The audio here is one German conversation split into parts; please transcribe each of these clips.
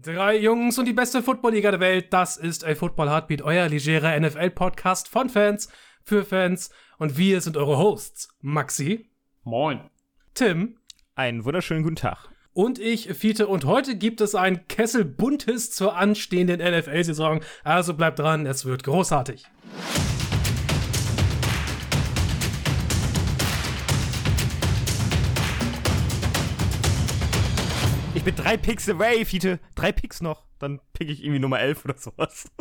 Drei Jungs und die beste Footballliga der Welt. Das ist A Football Heartbeat, euer legerer NFL-Podcast von Fans für Fans. Und wir sind eure Hosts. Maxi. Moin. Tim. Einen wunderschönen guten Tag. Und ich, Fiete. Und heute gibt es ein Kessel Buntes zur anstehenden NFL-Saison. Also bleibt dran, es wird großartig. Bin drei Picks away, Fiete. Drei Picks noch. Dann pick ich irgendwie Nummer 11 oder sowas.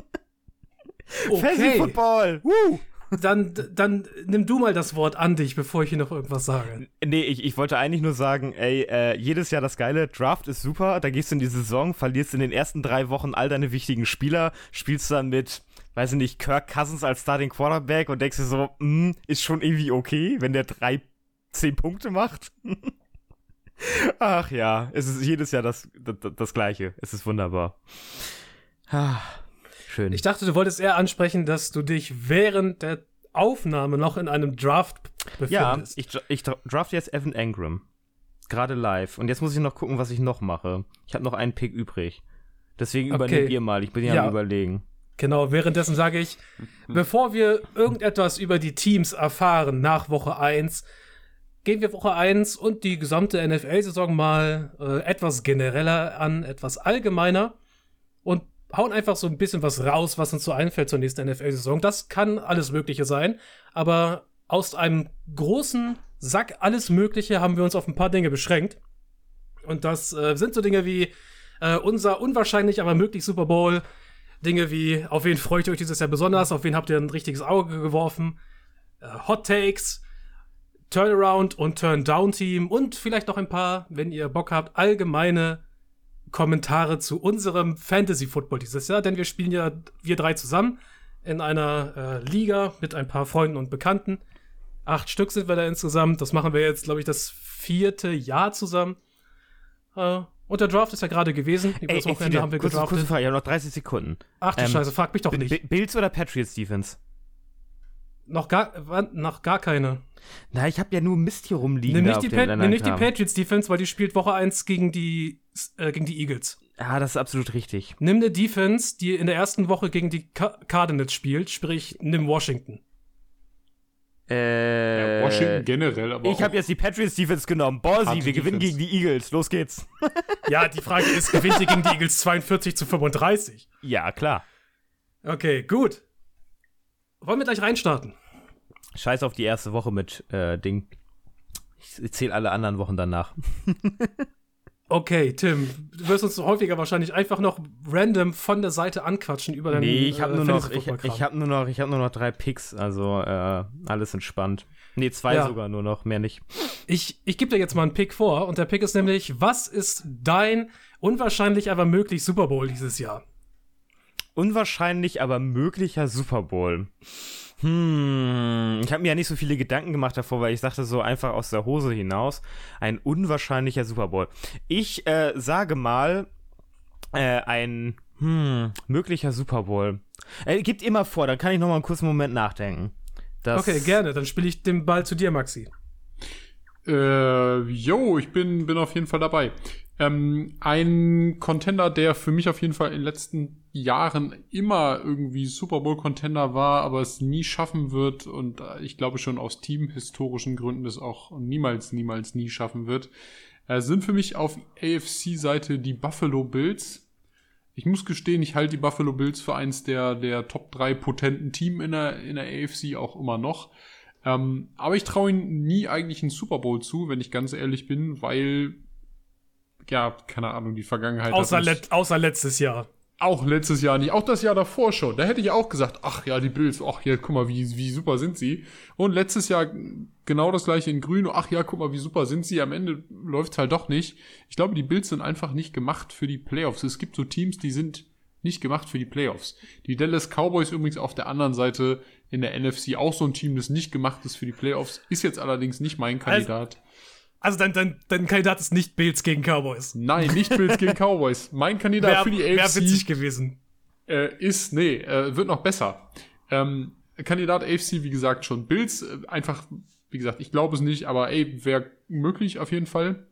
Okay. Fantasy Football. Woo. Dann, dann nimm du mal das Wort an dich, bevor ich hier noch irgendwas sage. Nee, ich, ich wollte eigentlich nur sagen, ey, äh, jedes Jahr das Geile, Draft ist super, da gehst du in die Saison, verlierst in den ersten drei Wochen all deine wichtigen Spieler, spielst dann mit, weiß ich nicht, Kirk Cousins als Starting Quarterback und denkst dir so, mh, ist schon irgendwie okay, wenn der drei, zehn Punkte macht. Ach ja, es ist jedes Jahr das, das, das Gleiche. Es ist wunderbar. Ah, schön. Ich dachte, du wolltest eher ansprechen, dass du dich während der Aufnahme noch in einem Draft ja, befindest. ich, dra- ich dra- draft jetzt Evan Engram. Gerade live. Und jetzt muss ich noch gucken, was ich noch mache. Ich habe noch einen Pick übrig. Deswegen Okay. übernehmt ihr mal. Ich bin ja, Ja. am überlegen. Genau, währenddessen sage ich, bevor wir irgendetwas über die Teams erfahren nach Woche 1, gehen wir Woche 1 und die gesamte NFL-Saison mal äh, etwas genereller an, etwas allgemeiner und hauen einfach so ein bisschen was raus, was uns so einfällt zur nächsten NFL-Saison. Das kann alles Mögliche sein, aber aus einem großen Sack alles Mögliche haben wir uns auf ein paar Dinge beschränkt. Und das äh, sind so Dinge wie äh, unser unwahrscheinlich, aber möglich Super Bowl. Dinge wie, auf wen freut ihr euch dieses Jahr besonders, auf wen habt ihr ein richtiges Auge geworfen, äh, Hot Takes, Turnaround und Turn-Down-Team und vielleicht noch ein paar, wenn ihr Bock habt, allgemeine Kommentare zu unserem Fantasy-Football dieses Jahr, denn wir spielen ja, wir drei zusammen, in einer äh, Liga mit ein paar Freunden und Bekannten. Acht Stück sind wir da insgesamt. Das machen wir jetzt, glaube ich, das vierte Jahr zusammen. Äh, und der Draft ist ja gerade gewesen. Über das Wochenende haben wir kurze, kurze gedraftet. Frage. Ich habe noch 30 Sekunden. Ach du Ähm, Scheiße, frag mich doch nicht. B- Bills oder Patriots Defense? Noch gar, noch gar keine. Na, ich habe ja nur Mist hier rumliegen. Nimm nicht, die, dem Pa- anderen nimm nicht die. Patriots Defense, weil die spielt Woche 1 gegen die, äh, gegen die Eagles. Ah, das ist absolut richtig. Nimm eine Defense, die in der ersten Woche gegen die Ca- Cardinals spielt, sprich, nimm Washington. Äh, Ja, Washington generell, aber Ich habe jetzt die Patriots Defense genommen. Ballsy, wir gewinnen Defense. gegen die Eagles. Los geht's. Ja, die Frage ist, gewinnt ihr gegen die Eagles 42 zu 35? Ja, klar. Okay, gut. Wollen wir gleich reinstarten? Scheiß auf die erste Woche mit äh, Ding. Ich zähle alle anderen Wochen danach. Okay, Tim, du wirst uns häufiger wahrscheinlich einfach noch random von der Seite anquatschen über deinen Nee, ich habe äh, nur noch, ich, ich habe nur noch, ich habe nur noch drei Picks, also äh, alles entspannt. Nee, zwei Ja. sogar nur noch, mehr nicht. Ich, ich gebe dir jetzt mal einen Pick vor und der Pick ist nämlich, was ist dein unwahrscheinlich aber möglich Super Bowl dieses Jahr? Unwahrscheinlich, aber möglicher Super Bowl. Hm, ich habe mir ja nicht so viele Gedanken gemacht davor, weil ich sagte so einfach aus der Hose hinaus, ein unwahrscheinlicher Super Bowl. Ich äh, sage mal, äh, ein hm, möglicher Super Bowl. Äh, gibt immer vor, dann kann ich noch mal einen kurzen Moment nachdenken. Das, Okay, gerne, dann spiele ich den Ball zu dir, Maxi. Äh, yo, ich bin, bin auf jeden Fall dabei. Ähm, ein Contender, der für mich auf jeden Fall in den letzten Jahren immer irgendwie Super Bowl Contender war, aber es nie schaffen wird und äh, ich glaube schon aus teamhistorischen Gründen es auch niemals, niemals, nie schaffen wird, äh, sind für mich auf AFC-Seite die Buffalo Bills. Ich muss gestehen, ich halte die Buffalo Bills für eins der, der Top 3 potenten Team in der, in der AFC auch immer noch. Ähm, aber ich traue ihnen nie eigentlich einen Super Bowl zu, wenn ich ganz ehrlich bin, weil, ja, keine Ahnung, die Vergangenheit. Außer, let, außer letztes Jahr. auch letztes Jahr nicht, auch das Jahr davor schon. Da hätte ich auch gesagt, ach ja, die Bills, ach ja, guck mal, wie, wie super sind sie. Und letztes Jahr genau das gleiche in Grün, ach ja, guck mal, wie super sind sie. Am Ende läuft's halt doch nicht. Ich glaube, die Bills sind einfach nicht gemacht für die Playoffs. Es gibt so Teams, die sind nicht gemacht für die Playoffs. Die Dallas Cowboys übrigens auf der anderen Seite in der NFC auch so ein Team, das nicht gemacht ist für die Playoffs, ist jetzt allerdings nicht mein Kandidat. Also dein, dein, dein Kandidat ist nicht Bills gegen Cowboys. Nein, nicht Bills gegen Cowboys. Mein Kandidat Wäre für die wär AFC witzig gewesen. äh, ist, nee, äh, wird noch besser. Ähm, Kandidat AFC, wie gesagt, schon Bills, äh, einfach, wie gesagt, ich glaube es nicht, aber ey, wäre möglich auf jeden Fall.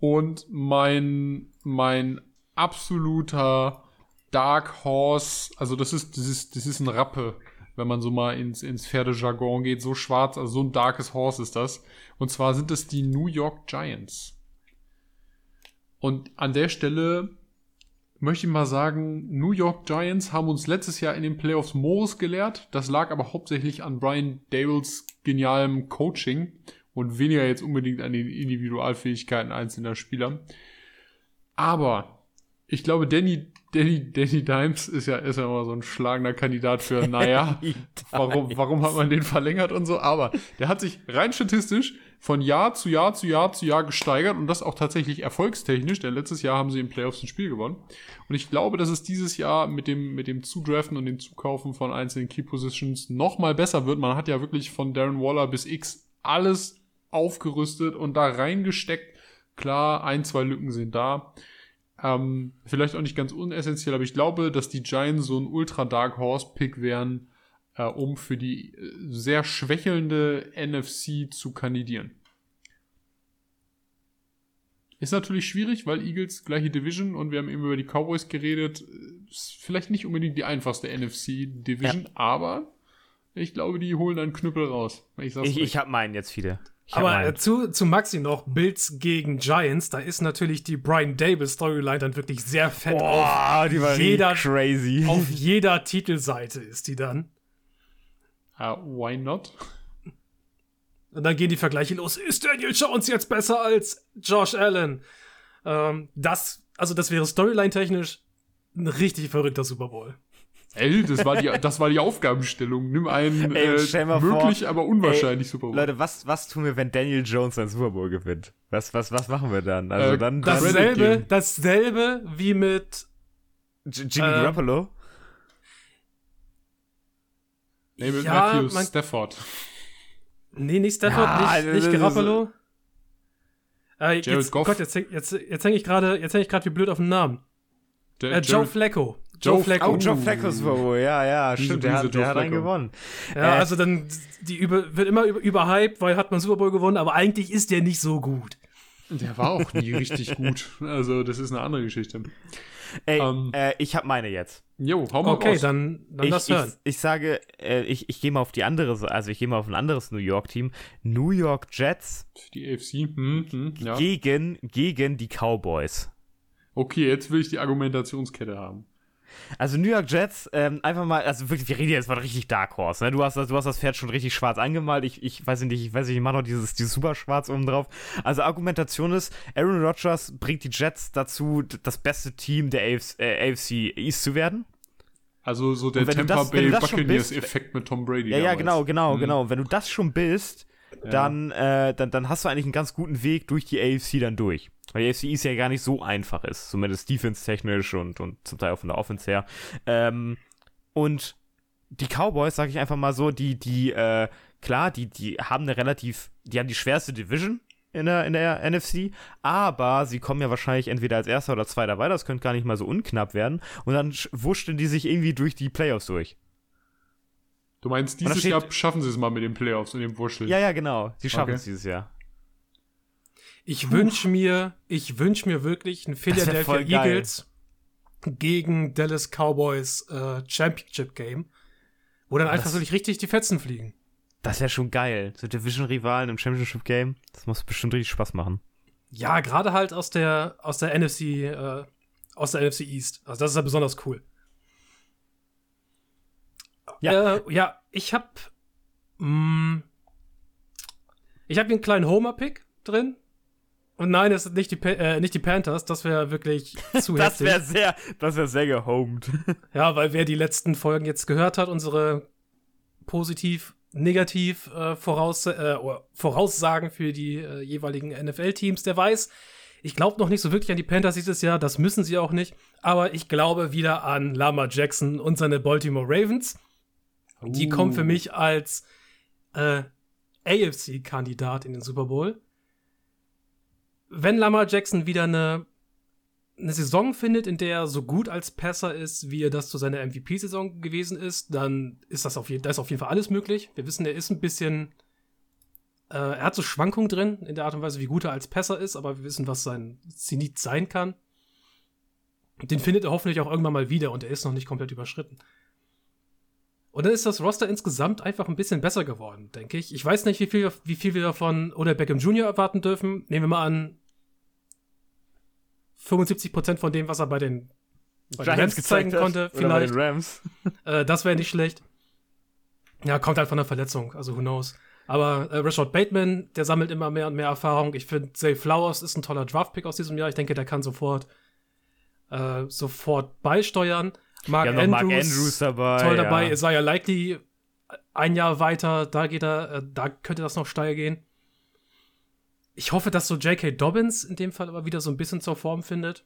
Und mein, mein absoluter Dark Horse. Also das ist, das ist, das ist ein Rappe, wenn man so mal ins, ins Pferdejargon geht. So schwarz, also so ein darkes Horse ist das. Und zwar sind es die New York Giants. Und an der Stelle möchte ich mal sagen, New York Giants haben uns letztes Jahr in den Playoffs Morris gelehrt. Das lag aber hauptsächlich an Brian Dables genialem Coaching und weniger jetzt unbedingt an den Individualfähigkeiten einzelner Spieler. Aber ich glaube, Danny, Danny, Danny Dimes ist ja, ist ja immer so ein schlagender Kandidat für, naja, warum, warum hat man den verlängert und so. Aber der hat sich rein statistisch von Jahr zu Jahr zu Jahr zu Jahr gesteigert und das auch tatsächlich erfolgstechnisch, denn letztes Jahr haben sie im Playoffs ein Spiel gewonnen. Und ich glaube, dass es dieses Jahr mit dem, mit dem Zudraften und dem Zukaufen von einzelnen Key Positions noch mal besser wird. Man hat ja wirklich von Darren Waller bis X alles aufgerüstet und da reingesteckt. Klar, ein, zwei Lücken sind da. Ähm, vielleicht auch nicht ganz unessentiell, aber ich glaube, dass die Giants so ein Ultra Dark Horse Pick wären, äh, um für die äh, sehr schwächelnde NFC zu kandidieren. Ist natürlich schwierig, weil Eagles gleiche Division und wir haben eben über die Cowboys geredet. Ist vielleicht nicht unbedingt die einfachste NFC-Division, ja. aber ich glaube, die holen einen Knüppel raus. Ich, ich, ich habe meinen jetzt viele. Aber äh, zu, zu Maxi noch, Bills gegen Giants, da ist natürlich die Brian Dable Storyline dann wirklich sehr fett Boah, auf die war jeder, crazy. Auf jeder Titelseite ist die dann. Uh, why not? Und dann gehen die Vergleiche los. Ist Daniel Jones jetzt besser als Josh Allen? Ähm, das, also das wäre Storyline-technisch ein richtig verrückter Super Bowl. Ey, das war die, das war die Aufgabenstellung. Nimm einen ey, äh, möglich, vor, aber unwahrscheinlich ey, Super Bowl. Leute, was, was tun wir, wenn Daniel Jones ein Super Bowl gewinnt? Was, was, was machen wir dann? Also äh, dann dasselbe, dasselbe wie mit Jimmy äh, Garoppolo. Nee, mit ja, Matthew man, Stafford. Nee, nicht Stafford, ja, nicht, nicht Garoppolo. Äh, jetzt, Goff. Gott, jetzt, jetzt, jetzt hänge ich gerade, jetzt hänge ich gerade wie blöd auf den Namen. Der, äh, Joe Flacco. Joe Flacco. Oh, Joe Flacco Super Bowl, ja, ja, diese, stimmt, der, hat, der hat einen gewonnen. Ja, äh, also dann, die über, wird immer über, überhyped, weil hat man Super Bowl gewonnen, aber eigentlich ist der nicht so gut. Der war auch nie richtig gut. Also, das ist eine andere Geschichte. Ey, ähm, äh, ich habe meine jetzt. Jo, hau mal Okay, raus. dann, dann ich, lass hören. Ich, ich sage, äh, ich, ich gehe mal auf die andere, also ich gehe mal auf ein anderes New York-Team. New York Jets. Die AFC. Hm, hm, ja. gegen, gegen die Cowboys. Okay, jetzt will ich die Argumentationskette haben. Also New York Jets, ähm, einfach mal, also wirklich, wir reden jetzt mal richtig Dark Horse, ne? Du hast, du hast das Pferd schon richtig schwarz angemalt. Ich, ich weiß nicht, ich weiß nicht, ich mache noch dieses, dieses super schwarz oben drauf. Also Argumentation ist, Aaron Rodgers bringt die Jets dazu, das beste Team der AFC, äh, AFC East zu werden. Also so der Tampa Bay Buccaneers-Effekt mit Tom Brady. Ja, damals. ja, genau, genau, mhm. genau. Wenn du das schon bist, dann, äh, dann, dann hast du eigentlich einen ganz guten Weg durch die AFC dann durch. Weil die AFC East ja gar nicht so einfach ist, zumindest defense-technisch und, und zum Teil auch von der Offense her. Ähm, und die Cowboys, sage ich einfach mal so, die, die, äh, klar, die, die haben eine relativ, die haben die schwerste Division in der, in der NFC, aber sie kommen ja wahrscheinlich entweder als erster oder zweiter weiter, das könnte gar nicht mal so unknapp werden, und dann wurschteln die sich irgendwie durch die Playoffs durch. Du meinst, dieses steht, Jahr schaffen sie es mal mit den Playoffs und dem Wurschteln? Ja, ja, genau. Sie schaffen okay. es dieses Jahr. Ich wünsche mir, ich wünsche mir wirklich ein Philadelphia Eagles gegen Dallas Cowboys äh, Championship Game, wo dann einfach wirklich richtig die Fetzen fliegen. Das wäre schon geil. So Division-Rivalen im Championship Game. Das muss bestimmt richtig Spaß machen. Ja, gerade halt aus der, aus der NFC, äh, aus der NFC East. Also das ist ja besonders cool. Ja, äh, ja ich habe mm, ich habe hier einen kleinen Homer-Pick drin. Und nein, es sind nicht die, äh, nicht die Panthers, das wäre wirklich zu das wäre sehr, das wäre sehr gehomed. ja, weil wer die letzten Folgen jetzt gehört hat, unsere positiv, negativ äh, Voraus äh, Voraussagen für die äh, jeweiligen NFL-Teams, der weiß, ich glaube noch nicht so wirklich an die Panthers dieses Jahr, das müssen sie auch nicht, aber ich glaube wieder an Lama Jackson und seine Baltimore Ravens. Uh. Die kommen für mich als äh, AFC-Kandidat in den Super Bowl wenn Lamar Jackson wieder eine, eine Saison findet, in der er so gut als Passer ist, wie er das zu seiner MVP-Saison gewesen ist, dann ist das auf, je da ist auf jeden Fall alles möglich. Wir wissen, er ist ein bisschen. Äh, er hat so Schwankungen drin in der Art und Weise, wie gut er als Passer ist, aber wir wissen, was sein Zenit sein kann. Den findet er hoffentlich auch irgendwann mal wieder und er ist noch nicht komplett überschritten. Und dann ist das Roster insgesamt einfach ein bisschen besser geworden, denke ich. Ich weiß nicht, wie viel, wie viel wir davon oder Beckham Jr. erwarten dürfen. Nehmen wir mal an, 75% von dem, was er bei den, bei den Rams zeigen konnte, vielleicht. Rams. Äh, das wäre nicht schlecht. Ja, kommt halt von der Verletzung, also who knows. Aber äh, Rashad Bateman, der sammelt immer mehr und mehr Erfahrung. Ich finde, Zay Flowers ist ein toller Draftpick aus diesem Jahr. Ich denke, der kann sofort, äh, sofort beisteuern. Mark, Andrews, Mark Andrews dabei. toll dabei. Ja. Isaiah Likely ein Jahr weiter, da geht er, äh, da könnte das noch steil gehen. Ich hoffe, dass so J.K. Dobbins in dem Fall aber wieder so ein bisschen zur Form findet.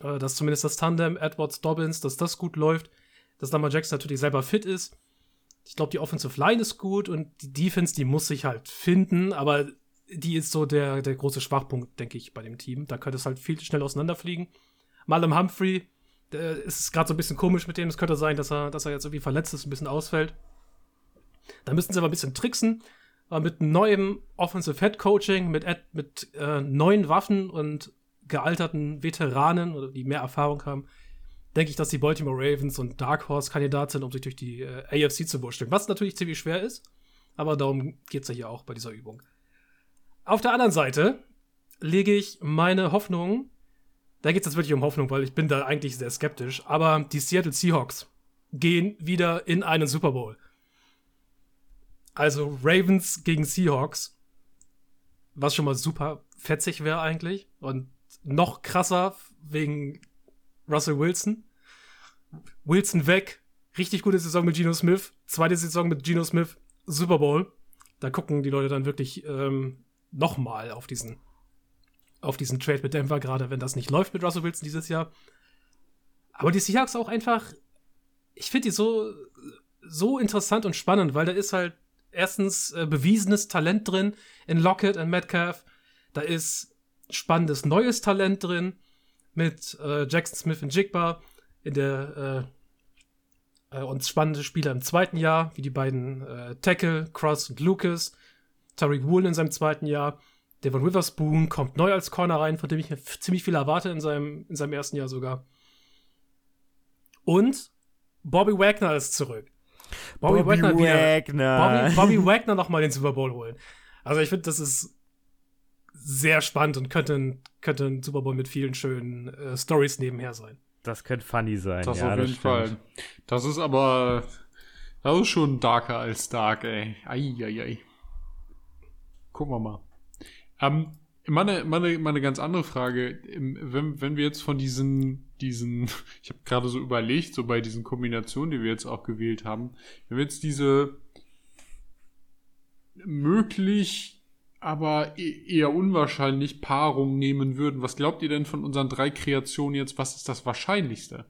Äh, dass zumindest das Tandem Edwards-Dobbins, dass das gut läuft. Dass Lamar Jackson natürlich selber fit ist. Ich glaube, die Offensive Line ist gut und die Defense, die muss sich halt finden, aber die ist so der, der große Schwachpunkt, denke ich, bei dem Team. Da könnte es halt viel schnell auseinanderfliegen. Malum Humphrey, der ist gerade so ein bisschen komisch mit dem. Es könnte sein, dass er, dass er jetzt irgendwie verletzt ist, ein bisschen ausfällt. Da müssten sie aber ein bisschen tricksen. Mit neuem Offensive Head Coaching, mit, mit äh, neuen Waffen und gealterten Veteranen, oder die mehr Erfahrung haben, denke ich, dass die Baltimore Ravens und Dark Horse Kandidat sind, um sich durch die äh, AFC zu wursteln. Was natürlich ziemlich schwer ist, aber darum geht es ja hier auch bei dieser Übung. Auf der anderen Seite lege ich meine Hoffnung, da geht es jetzt wirklich um Hoffnung, weil ich bin da eigentlich sehr skeptisch, aber die Seattle Seahawks gehen wieder in einen Super Bowl. Also Ravens gegen Seahawks, was schon mal super fetzig wäre eigentlich und noch krasser wegen Russell Wilson. Wilson weg, richtig gute Saison mit Geno Smith, zweite Saison mit Geno Smith, Super Bowl. Da gucken die Leute dann wirklich ähm, noch mal auf diesen auf diesen Trade mit Denver, gerade wenn das nicht läuft mit Russell Wilson dieses Jahr. Aber die Seahawks auch einfach, ich finde die so, so interessant und spannend, weil da ist halt erstens äh, bewiesenes Talent drin in Lockett und Metcalf. Da ist spannendes neues Talent drin mit äh, Jackson Smith und Jigba in der äh, äh, und spannende Spieler im zweiten Jahr, wie die beiden äh, Tackle, Cross und Lucas. Tariq Woolen in seinem zweiten Jahr. Devon Witherspoon kommt neu als Corner rein, von dem ich ziemlich viel erwarte in seinem, in seinem ersten Jahr sogar. Und Bobby Wagner ist zurück. Bobby, Wagner wieder. Wagner. Bobby, Bobby Wagner nochmal den Super Bowl holen. Also ich finde, das ist sehr spannend und könnte ein, könnte ein Super Bowl mit vielen schönen äh, Stories nebenher sein. Das könnte funny sein. Das ja, auf jeden. Fall. Das ist aber, das ist schon darker als dark, ey. Eieiei. Gucken wir mal. Ähm, meine, meine, meine ganz andere Frage, wenn, wenn wir jetzt von diesen, diesen, ich habe gerade so überlegt, so bei diesen Kombinationen, die wir jetzt auch gewählt haben, wenn wir jetzt diese möglich, aber e- eher unwahrscheinlich Paarung nehmen würden, was glaubt ihr denn von unseren drei Kreationen jetzt, was ist das Wahrscheinlichste?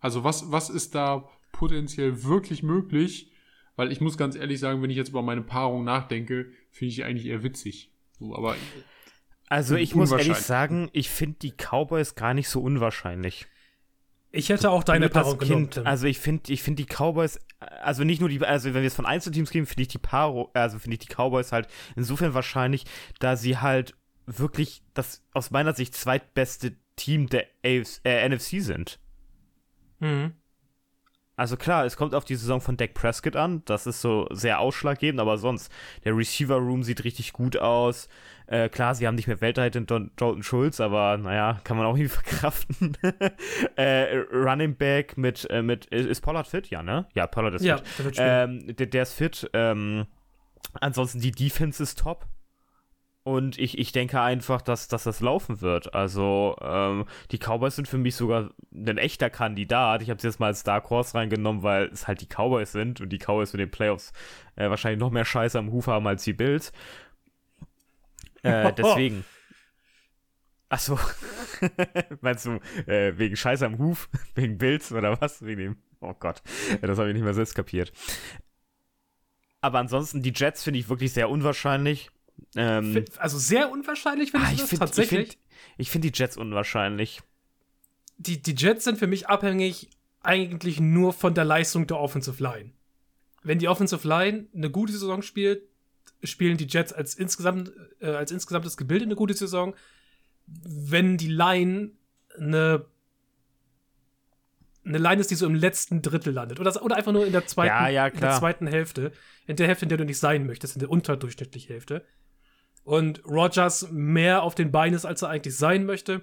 Also was, was ist da potenziell wirklich möglich? Weil ich muss ganz ehrlich sagen, wenn ich jetzt über meine Paarung nachdenke, finde ich eigentlich eher witzig. So, aber Also ich muss ehrlich sagen, ich finde die Cowboys gar nicht so unwahrscheinlich. Ich hätte auch deine Paarung genommen. Also ich finde, ich finde die Cowboys, also nicht nur die, also wenn wir es von Einzelteams gehen, finde ich die Paro, also finde ich die Cowboys halt insofern wahrscheinlich, da sie halt wirklich das aus meiner Sicht zweitbeste Team der AFC, äh, NFC sind. mhm. Also klar, es kommt auf die Saison von Dak Prescott an. Das ist so sehr ausschlaggebend, aber sonst, der Receiver Room sieht richtig gut aus. Äh, klar, sie haben nicht mehr Weltheit in Don Dalton Schulz, aber naja, kann man auch irgendwie verkraften. äh, Running Back mit, äh, mit, ist Pollard fit? Ja, ne? Ja, Pollard ist Ja, fit. der. Ähm, der, der ist fit. Ähm, ansonsten die Defense ist top. Und ich, ich denke einfach, dass, dass das laufen wird. Also, ähm, die Cowboys sind für mich sogar ein echter Kandidat. Ich habe sie jetzt mal als Dark Horse reingenommen, weil es halt die Cowboys sind und die Cowboys mit den Playoffs äh, wahrscheinlich noch mehr Scheiße am Huf haben als die Bills. Äh, deswegen. Achso. Meinst du, äh, wegen Scheiße am Huf? Wegen Bills oder was? Wegen dem. Oh Gott. Das habe ich nicht mehr selbst kapiert. Aber ansonsten, die Jets finde ich wirklich sehr unwahrscheinlich. Ähm, Also sehr unwahrscheinlich, finde ah, ich das finde tatsächlich. ich find, ich find die Jets unwahrscheinlich. die, die Jets sind für mich abhängig eigentlich nur von der Leistung der Offensive Line. Wenn die Offensive Line eine gute Saison spielt, spielen die Jets als, insgesamt, äh, als insgesamtes Gebilde eine gute Saison. Wenn die Line eine eine Line ist, die so im letzten Drittel landet. Oder, oder einfach nur in der, zweiten, Ja, ja, in der zweiten Hälfte. In der Hälfte, in der du nicht sein möchtest, in der unterdurchschnittlichen Hälfte. Und Rogers mehr auf den Beinen ist, als er eigentlich sein möchte.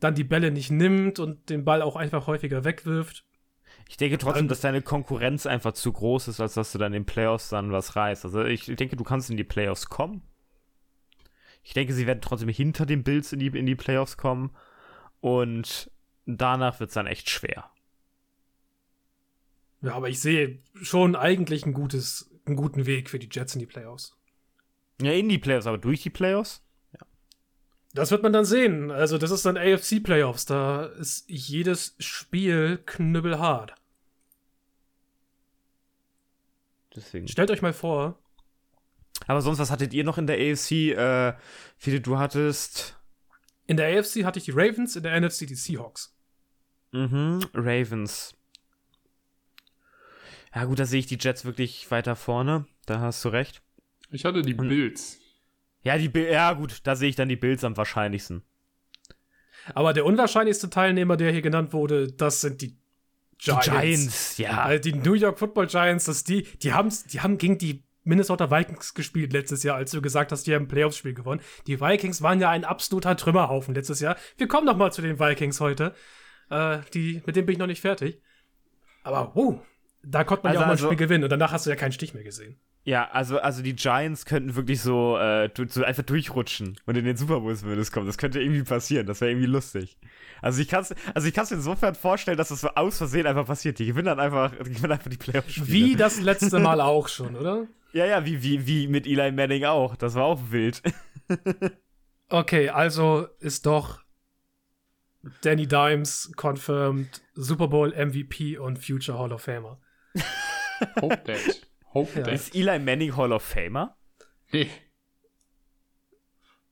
Dann die Bälle nicht nimmt und den Ball auch einfach häufiger wegwirft. Ich denke trotzdem, dass deine Konkurrenz einfach zu groß ist, als dass du dann in den Playoffs dann was reißt. Also ich denke, du kannst in die Playoffs kommen. Ich denke, sie werden trotzdem hinter den Bills in die, in die Playoffs kommen. Und danach wird es dann echt schwer. Ja, aber ich sehe schon eigentlich ein gutes, einen guten Weg für die Jets in die Playoffs. Ja, in die Playoffs, aber durch die Playoffs? Das wird man dann sehen. Also, das ist dann AFC Playoffs. Da ist jedes Spiel knüppelhart. Deswegen. Stellt euch mal vor, Aber sonst, was hattet ihr noch in der AFC? Äh, viele, du hattest. in der AFC hatte ich die Ravens, in der NFC die Seahawks. Mhm, Ravens. Ja, gut, da sehe ich die Jets wirklich weiter vorne. Da hast du recht. Ich hatte die Und- Bills. Ja, die Bi- ja, gut, da sehe ich dann die Bills am wahrscheinlichsten. Aber der unwahrscheinlichste Teilnehmer, der hier genannt wurde, das sind die Giants. Die Giants, ja. Also die New York Football Giants, das die, die, haben's, die haben gegen die Minnesota Vikings gespielt letztes Jahr, als du gesagt hast, die haben ein Playoffs-Spiel gewonnen. Die Vikings waren ja ein absoluter Trümmerhaufen letztes Jahr. Wir kommen noch mal zu den Vikings heute. Äh, die, mit denen bin ich noch nicht fertig. Aber, uh, da konnte man Also- ja auch mal ein also- Spiel gewinnen und danach hast du ja keinen Stich mehr gesehen. Ja, also, also die Giants könnten wirklich so, äh, du- so einfach durchrutschen und in den Super Bowls würde es kommen. Das könnte irgendwie passieren. Das wäre irgendwie lustig. Also ich kann es also ich kann's mir insofern vorstellen, dass das so aus Versehen einfach passiert. Die gewinnen dann einfach, die gewinnen einfach die Playoff-Spiele. Wie das letzte Mal auch schon, oder? Ja, ja, wie, wie, wie mit Eli Manning auch. Das war auch wild. Okay, also ist doch Danny Dimes confirmed Super Bowl MVP und Future Hall of Famer. Hope that. Hope Ja. Ist Eli Manning Hall of Famer? Nee.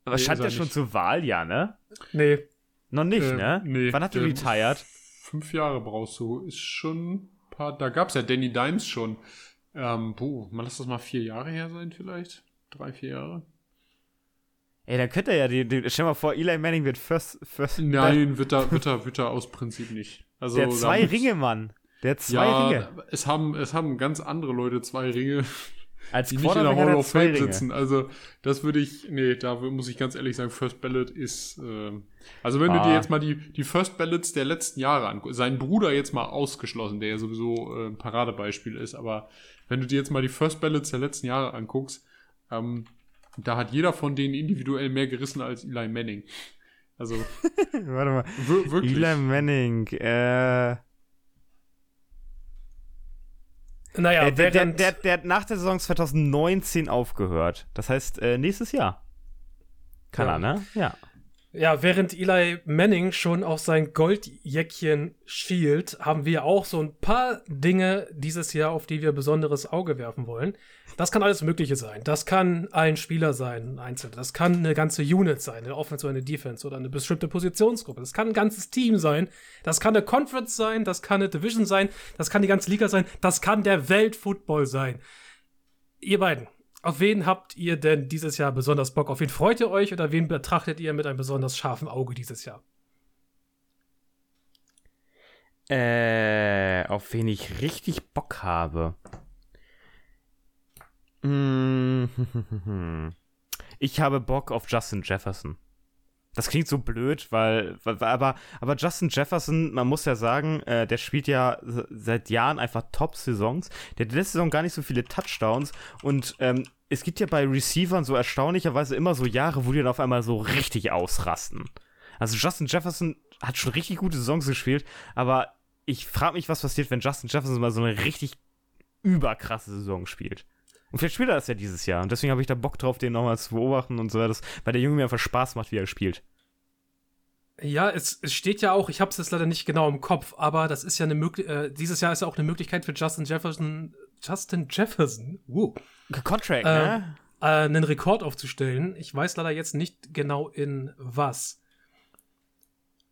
Aber Nee, stand er schon nicht. zur Wahl, ja, ne? Nee, Noch nicht, Ähm, ne? nee, Wann hat er der- retired? Fünf Jahre brauchst du. Ist schon ein paar. Da gab's ja Danny Dimes schon. Ähm, puh, mal lass das mal vier Jahre her sein, vielleicht. Drei, vier Jahre. Ey, dann könnte er ja, die, die, stell mal vor, Eli Manning wird first, first Nein, wird er, wird er, wird er aus Prinzip nicht. Also, Der hat zwei Ringe, Mann. Der hat zwei ja, Ringe. Es haben, es haben ganz andere Leute zwei Ringe, Als die nicht in der Hall of Fame Ringe. sitzen. Also, das würde ich, nee, da muss ich ganz ehrlich sagen, First Ballot ist, ähm, also wenn du Ah. dir jetzt mal die, die First Ballots der letzten Jahre anguckst, sein Bruder jetzt mal ausgeschlossen, der ja sowieso äh, ein Paradebeispiel ist, aber wenn du dir jetzt mal die First Ballots der letzten Jahre anguckst, ähm, da hat jeder von denen individuell mehr gerissen als Eli Manning. Also, Warte mal. wir, wirklich. Eli Manning, äh. Naja, der, der, der, der hat nach der Saison 2019 aufgehört. Das heißt, äh, nächstes Jahr. Kann Ja. er, ne? Ja. Ja, während Eli Manning schon auf sein Goldjäckchen schielt, haben wir auch so ein paar Dinge dieses Jahr, auf die wir besonderes Auge werfen wollen. Das kann alles Mögliche sein. Das kann ein Spieler sein, ein Einzelner. Das kann eine ganze Unit sein, eine Offense oder eine Defense oder eine bestimmte Positionsgruppe. Das kann ein ganzes Team sein. Das kann eine Conference sein. Das kann eine Division sein. Das kann die ganze Liga sein. Das kann der Weltfootball sein. Ihr beiden, auf wen habt ihr denn dieses Jahr besonders Bock? Auf wen freut ihr euch oder wen betrachtet ihr mit einem besonders scharfen Auge dieses Jahr? Äh, auf wen ich richtig Bock habe. Mm, Ich habe Bock auf Justin Jefferson. Das klingt so blöd, weil, aber, aber Justin Jefferson, man muss ja sagen, äh, der spielt ja seit Jahren einfach Top-Saisons. Der hat letzte Saison gar nicht so viele Touchdowns und ähm, es gibt ja bei Receivern so erstaunlicherweise immer so Jahre, wo die dann auf einmal so richtig ausrasten. Also Justin Jefferson hat schon richtig gute Saisons gespielt, aber ich frage mich, was passiert, wenn Justin Jefferson mal so eine richtig überkrasse Saison spielt. Und vielleicht spielt er das ja dieses Jahr. Und deswegen habe ich da Bock drauf, den nochmal zu beobachten und so weiter, weil der Junge mir einfach Spaß macht, wie er spielt. Ja, es, es steht ja auch, ich habe es jetzt leider nicht genau im Kopf, aber das ist ja eine Möglichkeit, äh, dieses Jahr ist ja auch eine Möglichkeit für Justin Jefferson, Justin Jefferson, uh, Contract, äh, ne? äh, einen Rekord aufzustellen. Ich weiß leider jetzt nicht genau in was.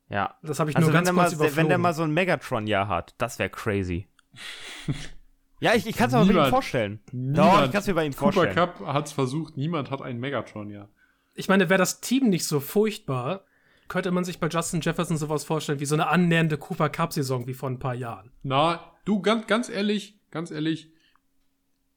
Ja. Das habe ich Also nur wenn ganz der, kurz mal, überflogen. wenn der mal so ein Megatron-Jahr hat, das wäre crazy. ja, ich, ich kann es mir bei ihm Niemand- vorstellen. Doch, niemand- ich kann es mir bei ihm Cooper vorstellen. Cup hat es versucht, niemand hat einen Megatron, ja. ich meine, wäre das Team nicht so furchtbar, könnte man sich bei Justin Jefferson sowas vorstellen wie so eine annähernde Cooper Cup-Saison wie vor ein paar Jahren. Na, du, ganz, ganz ehrlich, ganz ehrlich,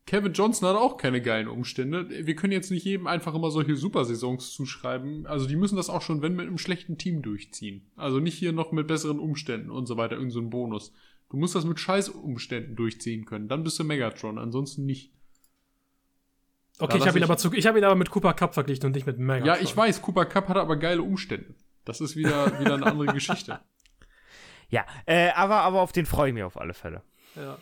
Kevin Johnson hat auch keine geilen Umstände. Wir können jetzt nicht jedem einfach immer solche Supersaisons zuschreiben. Also die müssen das auch schon, wenn mit einem schlechten Team durchziehen. Also nicht hier noch mit besseren Umständen und so weiter, irgend so ein Bonus. Du musst das mit scheiß Umständen durchziehen können. Dann bist du Megatron, ansonsten nicht. Okay, Ja, ich habe ihn, aber zu- ich hab ihn aber mit Cooper Cup verglichen und nicht mit Mega. Ja, ich weiß, Cooper Cup hat aber geile Umstände. Das ist wieder, wieder eine andere Geschichte. Ja, äh, aber, aber auf den freue ich mich auf alle Fälle. Ja.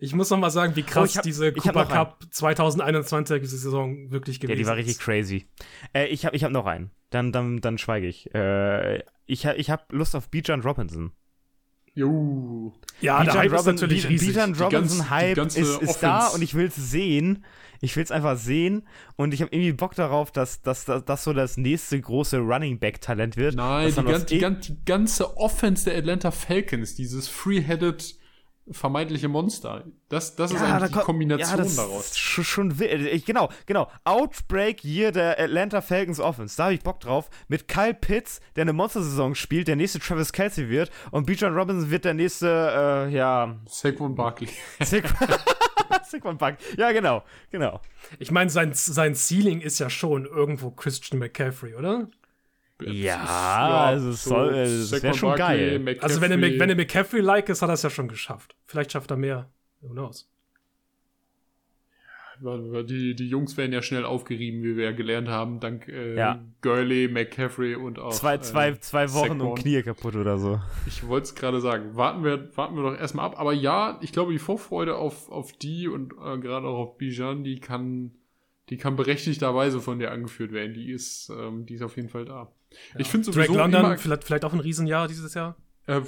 Ich muss noch mal sagen, wie krass Oh, ich hab- diese Cooper. Cup 2021 Saison wirklich Ja, gewesen die war richtig ist. crazy. Äh, ich habe ich hab noch einen. Dann, dann, dann schweige ich. Äh, ich ha- ich habe Lust auf Bijan Robinson. Jo. Ja, der Bijan Hype ist Robin- natürlich riesig. Ganz- Robinson Hype ist, ist da und ich will es sehen. Ich will es einfach sehen und ich habe irgendwie Bock darauf, dass das so das nächste große Running Back Talent wird. Nein, die, gan die, eh- gan die ganze Offense der Atlanta Falcons, dieses free-headed vermeintliche Monster, das, das ist Ja, da eigentlich die kommt- Kombination ja, das daraus. Ist schon, schon wild. Ich, genau, genau. Outbreak Year der Atlanta Falcons Offense. Da habe ich Bock drauf. Mit Kyle Pitts, der eine Monstersaison spielt, der nächste Travis Kelsey wird. Und Bijan Robinson wird der nächste, äh, ja, Saquon Barkley. Saquon Saquon Buck. Ja, genau, genau. Ich meine, sein, sein Ceiling ist ja schon irgendwo Christian McCaffrey, oder? Ja, also es soll- äh, das wär Saquon schon geil. McCaffrey. Also wenn er, wenn er McCaffrey-like ist, hat er es ja schon geschafft. Vielleicht schafft er mehr. Who knows? die, die Jungs werden ja schnell aufgerieben, wie wir ja gelernt haben, dank äh, Ja. Gurley, McCaffrey und auch Zwei, zwei, äh, zwei Wochen Saquon. und Knie kaputt oder so. Ich wollte es gerade sagen. Warten wir, warten wir doch erstmal ab. Aber ja, ich glaube, die Vorfreude auf, auf die und äh, gerade auch auf Bijan, die kann, die kann berechtigterweise von dir angeführt werden. Die ist, ähm, die ist auf jeden Fall da. Ich finde Drake sowieso London, immer, vielleicht, vielleicht auch ein Riesenjahr dieses Jahr. äh,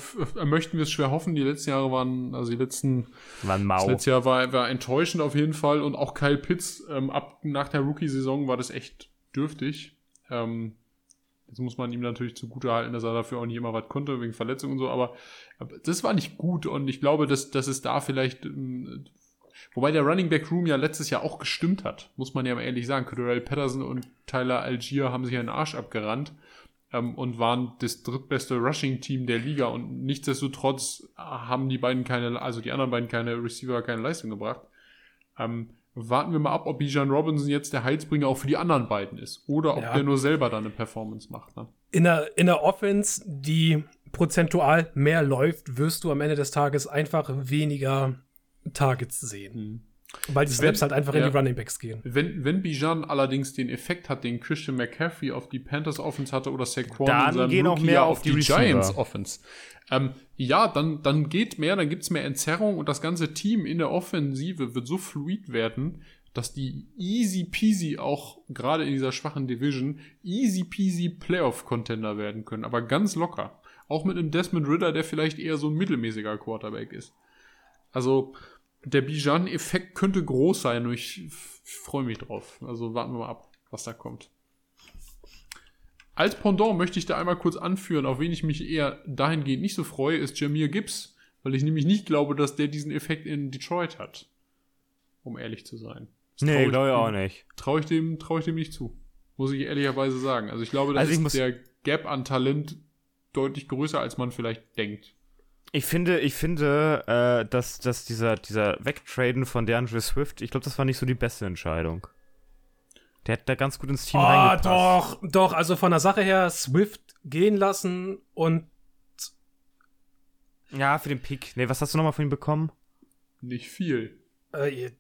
möchten wir es schwer hoffen. Die letzten Jahre waren, also die letzten, War ein das Mau. letzte Jahr war, war enttäuschend auf jeden Fall. Und auch Kyle Pitts, ähm, ab nach der Rookie-Saison war das echt dürftig. Ähm, Jetzt muss man ihm natürlich zugute halten, dass er dafür auch nicht immer was konnte, wegen Verletzungen und so, aber, aber das war nicht gut und ich glaube, dass, dass es da vielleicht, ähm, wobei der Running Back Room ja letztes Jahr auch gestimmt hat, muss man ja mal ehrlich sagen. Cordell Patterson und Tyler Algier haben sich einen Arsch abgerannt ähm, und waren das drittbeste Rushing-Team der Liga und nichtsdestotrotz haben die beiden keine, also die anderen beiden keine Receiver, keine Leistung gebracht. Ähm, warten wir mal ab, ob Bijan Robinson jetzt der Heilsbringer auch für die anderen beiden ist oder ob Ja. der nur selber dann eine Performance macht. Ne? In der, in der Offense, die prozentual mehr läuft, wirst du am Ende des Tages einfach weniger Targets sehen. Weil die Snaps Wenn- halt einfach in ja. die Running Backs gehen. Wenn, wenn Bijan allerdings den Effekt hat, den Christian McCaffrey auf die Panthers Offense hatte oder Saquon Dann in seinem gehen auch mehr auf die Receiver. Giants Offense, ähm, ja, dann, dann geht mehr, dann gibt's mehr Entzerrung und das ganze Team in der Offensive wird so fluid werden, dass die easy peasy auch gerade in dieser schwachen Division easy peasy Playoff-Contender werden können, aber ganz locker. Auch mit einem Desmond Ritter, der vielleicht eher so ein mittelmäßiger Quarterback ist. Also, der Bijan-Effekt könnte groß sein und ich freue mich drauf. Also warten wir mal ab, was da kommt. Als Pendant möchte ich da einmal kurz anführen, auf wen ich mich eher dahingehend nicht so freue, ist Jameer Gibbs, weil ich nämlich nicht glaube, dass der diesen Effekt in Detroit hat. Um ehrlich zu sein. Das Nee, glaube ich auch nicht. Traue ich, dem, trau ich dem nicht zu. Muss ich ehrlicherweise sagen. Also ich glaube, da Also der Gap an Talent deutlich größer, als man vielleicht denkt. Ich finde, ich finde, äh, dass, dass dieser, dieser Wegtraden von DeAndre Swift, ich glaube, das war nicht so die beste Entscheidung. Der hat da ganz gut ins Team Ah, reingepasst. doch, doch. Also von der Sache her, Swift gehen lassen und Ja, für den Pick. Nee, was hast du nochmal von ihm bekommen? Nicht viel. äh, ihr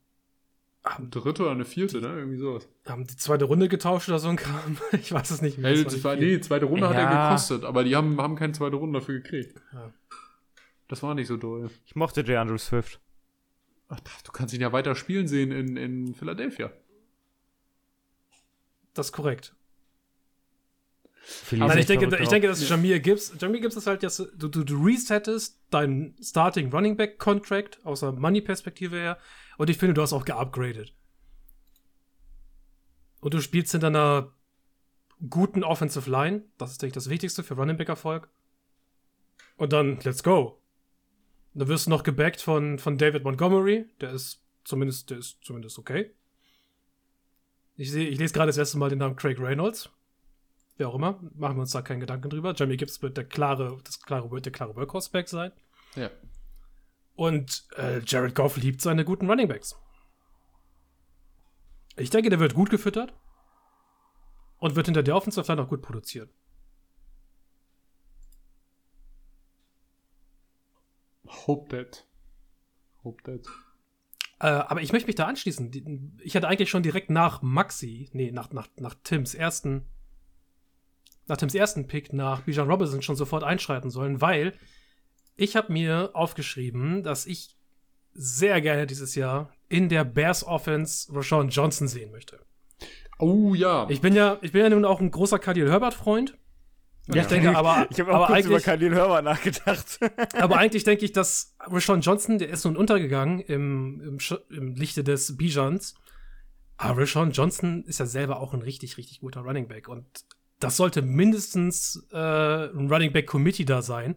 Eine dritte oder eine vierte, ne? Irgendwie sowas. haben die zweite Runde getauscht oder so ein Kram. Ich weiß es nicht mehr. Hey, war, nee, zweite Runde hat er Ja. gekostet, aber die haben, haben keine zweite Runde dafür gekriegt. Ja. Das war nicht so doll. Ich mochte DeAndre Swift. Ach, du kannst ihn ja weiter spielen sehen in, in Philadelphia. Das ist korrekt. Philly Also ist ich denke, ich denke, dass Jamir Gibbs, Jamir Gibbs ist halt jetzt, du, du, du resettest deinen Starting Running Back Contract aus der Money-Perspektive her und ich finde, du hast auch geupgradet. Und du spielst hinter einer guten Offensive Line, das ist, denke ich, das Wichtigste für Running Back Erfolg. Und dann, let's go. Da wirst du noch gebackt von, von David Montgomery, der ist zumindest, der ist zumindest okay. Ich, sehe, ich lese gerade das erste Mal den Namen Craig Reynolds. wer auch immer, machen wir uns da keinen Gedanken drüber. Jamie Gibbs wird der klare, das klare, wird der klare Workhorse-Back sein. Ja. Und äh, Jared Goff liebt seine guten Running Backs. Ich denke, der wird gut gefüttert und wird hinter der Offensive Line auch gut produziert. Hope that. Hope that. Äh, aber ich möchte mich da anschließen. Ich hätte eigentlich schon direkt nach Maxi, nee, nach, nach, nach Tims ersten, nach Tims ersten Pick nach Bijan Robinson schon sofort einschreiten sollen, weil ich habe mir aufgeschrieben, dass ich sehr gerne dieses Jahr in der Bears Offense Rashawn Johnson sehen möchte. Oh ja. Ich bin ja, ich bin ja nun auch ein großer Khalil Herbert Freund. Ja, ich denke aber, ich habe aber kurz über Khalil Herbert nachgedacht. aber eigentlich denke ich, dass Rashawn Johnson, der ist nun untergegangen im, im, im Lichte des Bijans. Aber Rashawn Johnson ist ja selber auch ein richtig, richtig guter Running Back. Und das sollte mindestens äh, ein Running Back Committee da sein.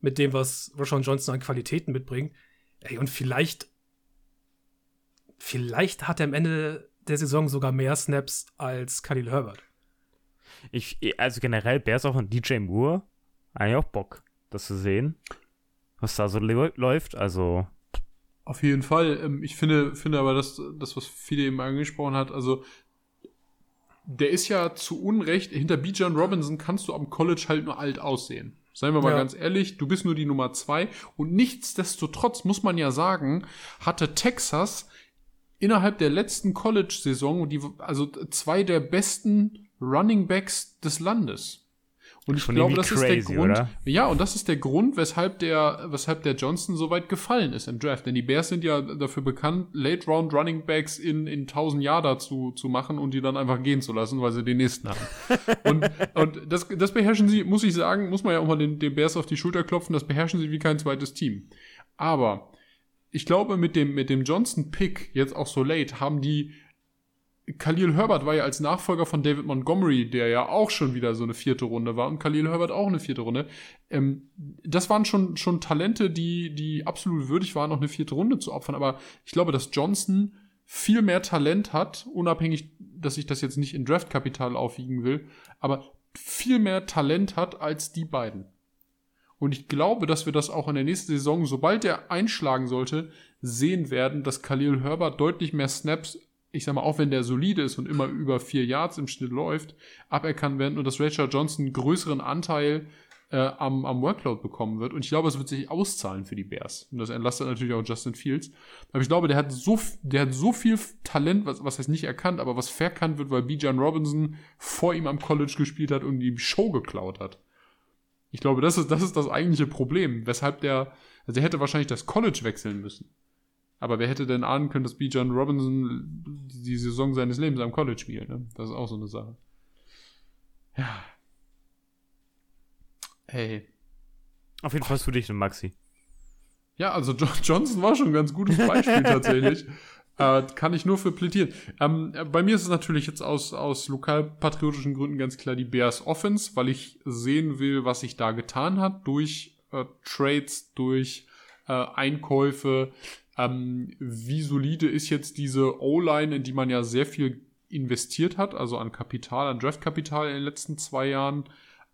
Mit dem, was Rashawn Johnson an Qualitäten mitbringt. Ey, und vielleicht, vielleicht hat er am Ende der Saison sogar mehr Snaps als Khalil Herbert. Ich, also generell Bears auch von DJ Moore, eigentlich auch Bock, das zu sehen, was da so läu- läuft. Also, Auf jeden Fall. Ähm, Ich finde, finde aber, dass das, was viele eben angesprochen hat, also der ist ja zu Unrecht, hinter Bijan Robinson kannst du am College halt nur alt aussehen. Seien wir mal Ja. ganz ehrlich, du bist nur die Nummer zwei. Und nichtsdestotrotz muss man ja sagen, hatte Texas innerhalb der letzten College-Saison, die, also zwei der besten Running Backs des Landes. Und ich Schon glaube, das ist der crazy, Grund. oder? Ja, und das ist der Grund, weshalb der, weshalb der Johnson so weit gefallen ist im Draft. Denn die Bears sind ja dafür bekannt, Late Round Running Backs in, in 1000 Yarder zu, zu machen und die dann einfach gehen zu lassen, weil sie den nächsten haben. und und das, das beherrschen sie, muss ich sagen, muss man ja auch mal den, den Bears auf die Schulter klopfen, das beherrschen sie wie kein zweites Team. Aber ich glaube, mit dem, mit dem Johnson-Pick, jetzt auch so late, haben die Khalil Herbert war ja als Nachfolger von David Montgomery, der ja auch schon wieder so eine vierte Runde war und Khalil Herbert auch eine vierte Runde. Ähm, das waren schon, schon Talente, die, die absolut würdig waren, noch eine vierte Runde zu opfern. Aber ich glaube, dass Johnson viel mehr Talent hat, unabhängig, dass ich das jetzt nicht in Draftkapital aufwiegen will, aber viel mehr Talent hat als die beiden. Und ich glaube, dass wir das auch in der nächsten Saison, sobald er einschlagen sollte, sehen werden, dass Khalil Herbert deutlich mehr Snaps, ich sag mal, auch wenn der solide ist und immer über vier Yards im Schnitt läuft, aberkannt werden und dass Rachel Johnson einen größeren Anteil äh, am, am Workload bekommen wird. Und ich glaube, es wird sich auszahlen für die Bears. Und das entlastet natürlich auch Justin Fields. Aber ich glaube, der hat so, der hat so viel Talent, was, was heißt nicht erkannt, aber was verkannt wird, weil Bijan Robinson vor ihm am College gespielt hat und die Show geklaut hat. Ich glaube, das ist, das ist das eigentliche Problem, weshalb der, also er hätte wahrscheinlich das College wechseln müssen. Aber wer hätte denn ahnen können, dass Bijan Robinson die Saison seines Lebens am College spielt, ne? Das ist auch so eine Sache. Ja. Hey. auf jeden Fall für dich und Maxi. Ja, also Jo- Johnson war schon ein ganz gutes Beispiel tatsächlich. Äh, kann ich nur für plädieren. Ähm, äh, bei mir ist es natürlich jetzt aus, aus lokalpatriotischen Gründen ganz klar die Bears Offense, weil ich sehen will, was sich da getan hat durch äh, Trades, durch äh, Einkäufe. Ähm, wie solide ist jetzt diese O-Line, in die man ja sehr viel investiert hat, also an Kapital, an Draftkapital in den letzten zwei Jahren.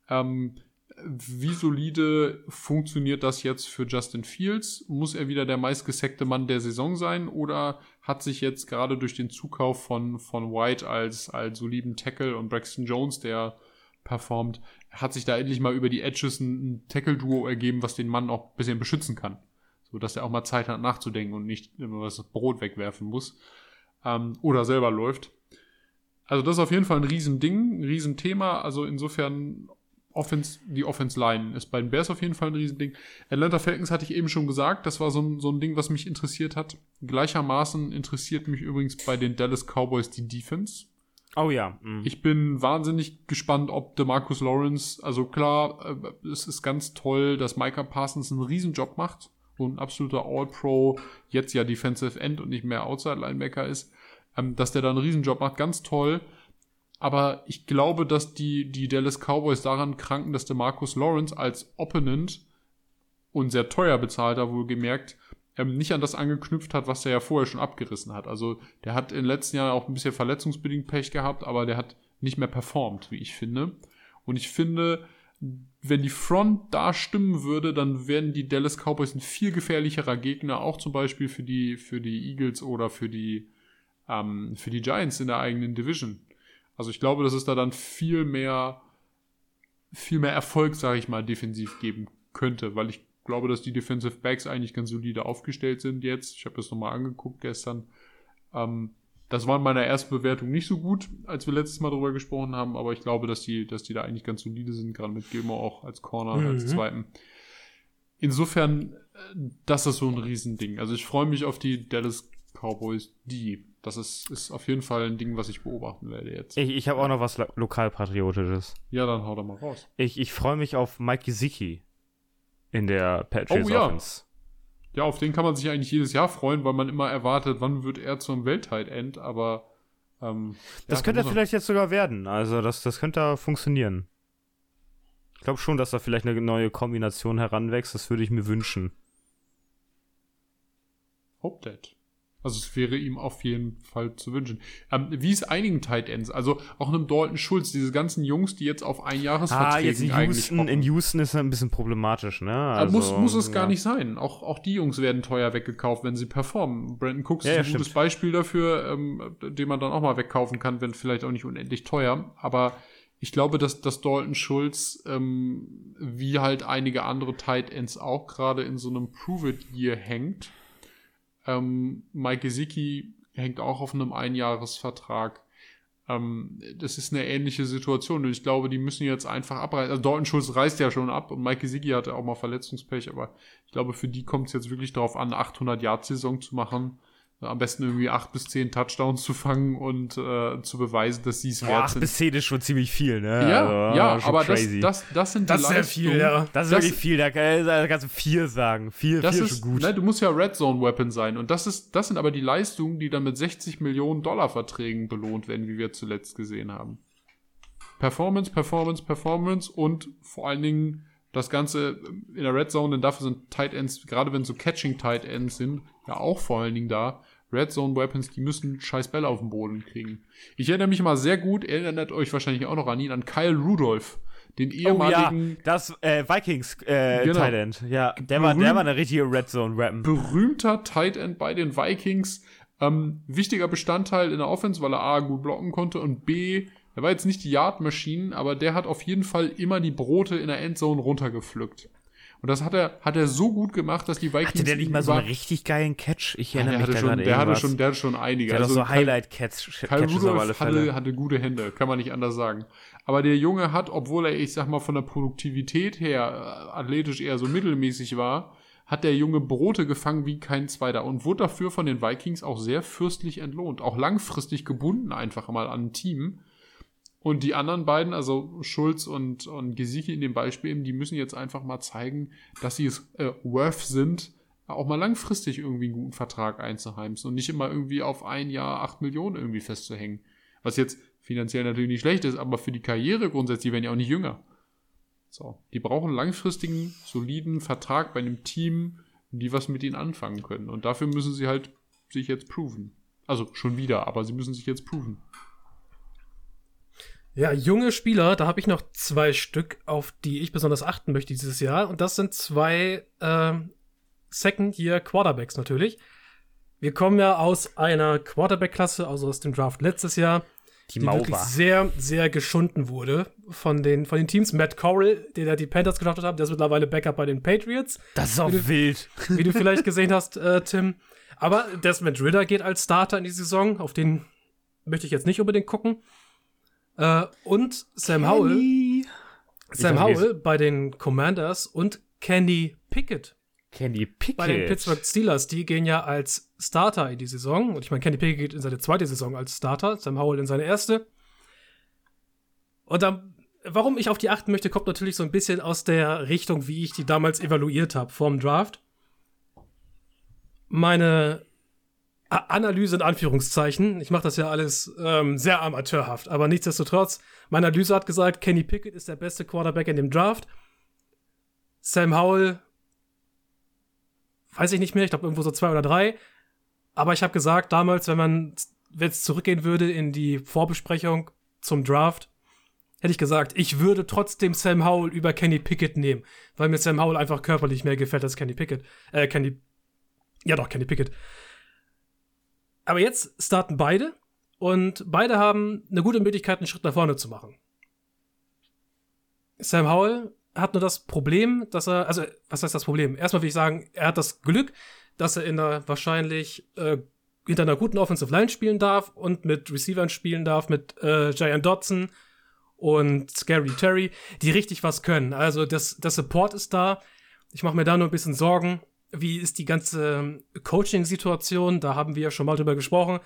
Ähm, wie solide funktioniert das jetzt für Justin Fields? Muss er wieder der meistgesackte Mann der Saison sein oder hat sich jetzt gerade durch den Zukauf von, von White als, als soliden Tackle und Braxton Jones, der performt, hat sich da endlich mal über die Edges ein, ein Tackle-Duo ergeben, was den Mann auch ein bisschen beschützen kann. So dass er auch mal Zeit hat nachzudenken und nicht immer das Brot wegwerfen muss. Ähm, oder selber läuft. Also das ist auf jeden Fall ein Riesending, ein Riesenthema. Also insofern Offense, die Offense Line ist bei den Bears auf jeden Fall ein Riesending. Atlanta Falcons hatte ich eben schon gesagt, das war so ein, so ein Ding, was mich interessiert hat. Gleichermaßen interessiert mich übrigens bei den Dallas Cowboys die Defense. Oh ja. mhm. Ich bin wahnsinnig gespannt, ob DeMarcus Lawrence, also klar, äh, es ist ganz toll, dass Micah Parsons einen Riesenjob macht ein absoluter All-Pro, jetzt ja Defensive End und nicht mehr Outside-Linebacker ist, ähm, dass der da einen Riesenjob macht, ganz toll. Aber ich glaube, dass die, die Dallas Cowboys daran kranken, dass DeMarcus Lawrence als Opponent und sehr teuer bezahlter wohlgemerkt, ähm, nicht an das angeknüpft hat, was er ja vorher schon abgerissen hat. Also der hat in den letzten Jahren auch ein bisschen verletzungsbedingt Pech gehabt, aber der hat nicht mehr performt, wie ich finde. Und ich finde, wenn die Front da stimmen würde, dann wären die Dallas Cowboys ein viel gefährlicherer Gegner, auch zum Beispiel für die, für die Eagles oder für die, ähm, für die Giants in der eigenen Division. Also ich glaube, dass es da dann viel mehr, viel mehr Erfolg, sage ich mal, defensiv geben könnte, weil ich glaube, dass die Defensive Backs eigentlich ganz solide aufgestellt sind jetzt. Ich habe das nochmal angeguckt gestern. Ähm, das war in meiner ersten Bewertung nicht so gut, als wir letztes Mal darüber gesprochen haben, aber ich glaube, dass die, dass die da eigentlich ganz solide sind, gerade mit Gilmore auch als Corner, mhm. als zweiten. Insofern, äh, das ist so ein Riesending. Also ich freue mich auf die Dallas Cowboys, die. Das ist, ist auf jeden Fall ein Ding, was ich beobachten werde jetzt. Ich, ich habe auch noch was lo lokalpatriotisches. Ja, dann hau da mal raus. Ich, ich freue mich auf Mike Gesicki in der Patriots oh, ja. Offense. Ja, auf den kann man sich eigentlich jedes Jahr freuen, weil man immer erwartet, wann wird er zum Welttight-End, aber ähm, Das ja, könnte er vielleicht jetzt sogar werden. Also das, das könnte funktionieren. Ich glaube schon, dass da vielleicht eine neue Kombination heranwächst. Das würde ich mir wünschen. Hope that. Also es wäre ihm auf jeden Fall zu wünschen. Ähm, wie es einigen Tight Ends, also auch einem Dalton Schulz, diese ganzen Jungs, die jetzt auf ein Jahresverträgen ah, jetzt in Houston, in Houston ist ein bisschen problematisch, ne? Also, muss, muss es ja. gar nicht sein. Auch, auch die Jungs werden teuer weggekauft, wenn sie performen. Brandon Cooks ja, ist ein ja, gutes stimmt. Beispiel dafür, ähm, den man dann auch mal wegkaufen kann, wenn vielleicht auch nicht unendlich teuer. Aber ich glaube, dass, dass Dalton Schulz, ähm, wie halt einige andere Tight Ends auch gerade in so einem Prove-It-Year hängt ähm, Mike Gesicki hängt auch auf einem Einjahresvertrag. Ähm, das ist eine ähnliche Situation und ich glaube, die müssen jetzt einfach abreißen. Also Dalton Schulz reißt ja schon ab und Mike Gesicki hatte auch mal Verletzungspech, aber ich glaube, für die kommt es jetzt wirklich darauf an, 800 Yard Saison zu machen am besten irgendwie acht bis zehn Touchdowns zu fangen und äh, zu beweisen, dass sie es wert sind. Acht bis zehn ist schon ziemlich viel, ne? Ja, also, ja, aber das, das, das sind das die Das ist sehr viel, ja. Das ist das, wirklich viel, da kannst du vier sagen. Vier, das vier ist, schon gut. Ne, du musst ja Red Zone Weapon sein und das ist, das sind aber die Leistungen, die dann mit 60 Millionen Dollar Verträgen belohnt werden, wie wir zuletzt gesehen haben. Performance, Performance, Performance und vor allen Dingen das Ganze in der Red Zone, denn dafür sind Tight Ends, gerade wenn so Catching Tight Ends sind, ja auch vor allen Dingen da, Red Zone Weapons, die müssen scheiß Bälle auf den Boden kriegen. Ich erinnere mich mal sehr gut, erinnert euch wahrscheinlich auch noch an ihn, an Kyle Rudolph. Den ehemaligen. Oh ja, das äh, Vikings äh, genau. Tight End. Ja, der war, der war eine richtige Red Zone Weapon. Berühmter Tight End bei den Vikings. Ähm, wichtiger Bestandteil in der Offense, weil er A gut blocken konnte und B, er war jetzt nicht die Yard-Maschinen, aber der hat auf jeden Fall immer die Brote in der Endzone runtergepflückt. Und das hat er, hat er so gut gemacht, dass die Vikings. Hatte der nicht mal so einen richtig geilen Catch? Ich erinnere ja, mich da schon, Der hatte schon, der hatte schon einige. Der also, so Highlight-Catches Kyle Rudolph hatte, hatte gute Hände, kann man nicht anders sagen. Aber der Junge hat, obwohl er, ich sag mal, von der Produktivität her äh, athletisch eher so mittelmäßig war, hat der Junge Brote gefangen wie kein zweiter und wurde dafür von den Vikings auch sehr fürstlich entlohnt. Auch langfristig gebunden einfach mal an ein Team und die anderen beiden, also Schulz und, und Gesicki in dem Beispiel eben, die müssen jetzt einfach mal zeigen, dass sie es äh, worth sind, auch mal langfristig irgendwie einen guten Vertrag einzuheimsen und nicht immer irgendwie auf ein Jahr acht Millionen irgendwie festzuhängen. Was jetzt finanziell natürlich nicht schlecht ist, aber für die Karriere grundsätzlich werden ja auch nicht jünger. So, die brauchen einen langfristigen, soliden Vertrag bei einem Team, die was mit ihnen anfangen können. Und dafür müssen sie halt sich jetzt proven. Also schon wieder, aber sie müssen sich jetzt proven. Ja, junge Spieler, da habe ich noch zwei Stück, auf die ich besonders achten möchte dieses Jahr. Und das sind zwei äh, Second-Year-Quarterbacks natürlich. Wir kommen ja aus einer Quarterback-Klasse, also aus dem Draft letztes Jahr, die, die wirklich sehr, sehr geschunden wurde von den, von den Teams. Matt Corral, den ja die Panthers gedraftet haben, der ist mittlerweile Backup bei den Patriots. Das ist auch wie wild. Du, wie du vielleicht gesehen hast, äh, Tim. Aber Desmond Ritter geht als Starter in die Saison. Auf den möchte ich jetzt nicht unbedingt gucken. Äh, und Sam Kenny. Howell. Sam Howell bei den Commanders und Kenny Pickett. Kenny Pickett. Bei den Pittsburgh Steelers, die gehen ja als Starter in die Saison. Und ich meine, Kenny Pickett geht in seine zweite Saison als Starter, Sam Howell in seine erste. Und dann, warum ich auf die achten möchte, kommt natürlich so ein bisschen aus der Richtung, wie ich die damals evaluiert habe vorm Draft. Meine Analyse in Anführungszeichen. Ich mache das ja alles ähm, sehr amateurhaft, aber nichtsdestotrotz, meine Analyse hat gesagt, Kenny Pickett ist der beste Quarterback in dem Draft. Sam Howell, weiß ich nicht mehr, ich glaube irgendwo so zwei oder drei. Aber ich habe gesagt, damals, wenn man jetzt zurückgehen würde in die Vorbesprechung zum Draft, hätte ich gesagt, ich würde trotzdem Sam Howell über Kenny Pickett nehmen, weil mir Sam Howell einfach körperlich mehr gefällt als Kenny Pickett. Äh, Kenny. Ja, doch, Kenny Pickett. Aber jetzt starten beide und beide haben eine gute Möglichkeit, einen Schritt nach vorne zu machen. Sam Howell hat nur das Problem, dass er, also, was heißt das Problem? Erstmal will ich sagen, er hat das Glück, dass er in einer wahrscheinlich äh, hinter einer guten Offensive Line spielen darf und mit Receivern spielen darf, mit äh, Giant Dodson und Scary Terry, die richtig was können. Also das, das Support ist da. Ich mache mir da nur ein bisschen Sorgen. Wie ist die ganze Coaching-Situation? Da haben wir ja schon mal drüber gesprochen.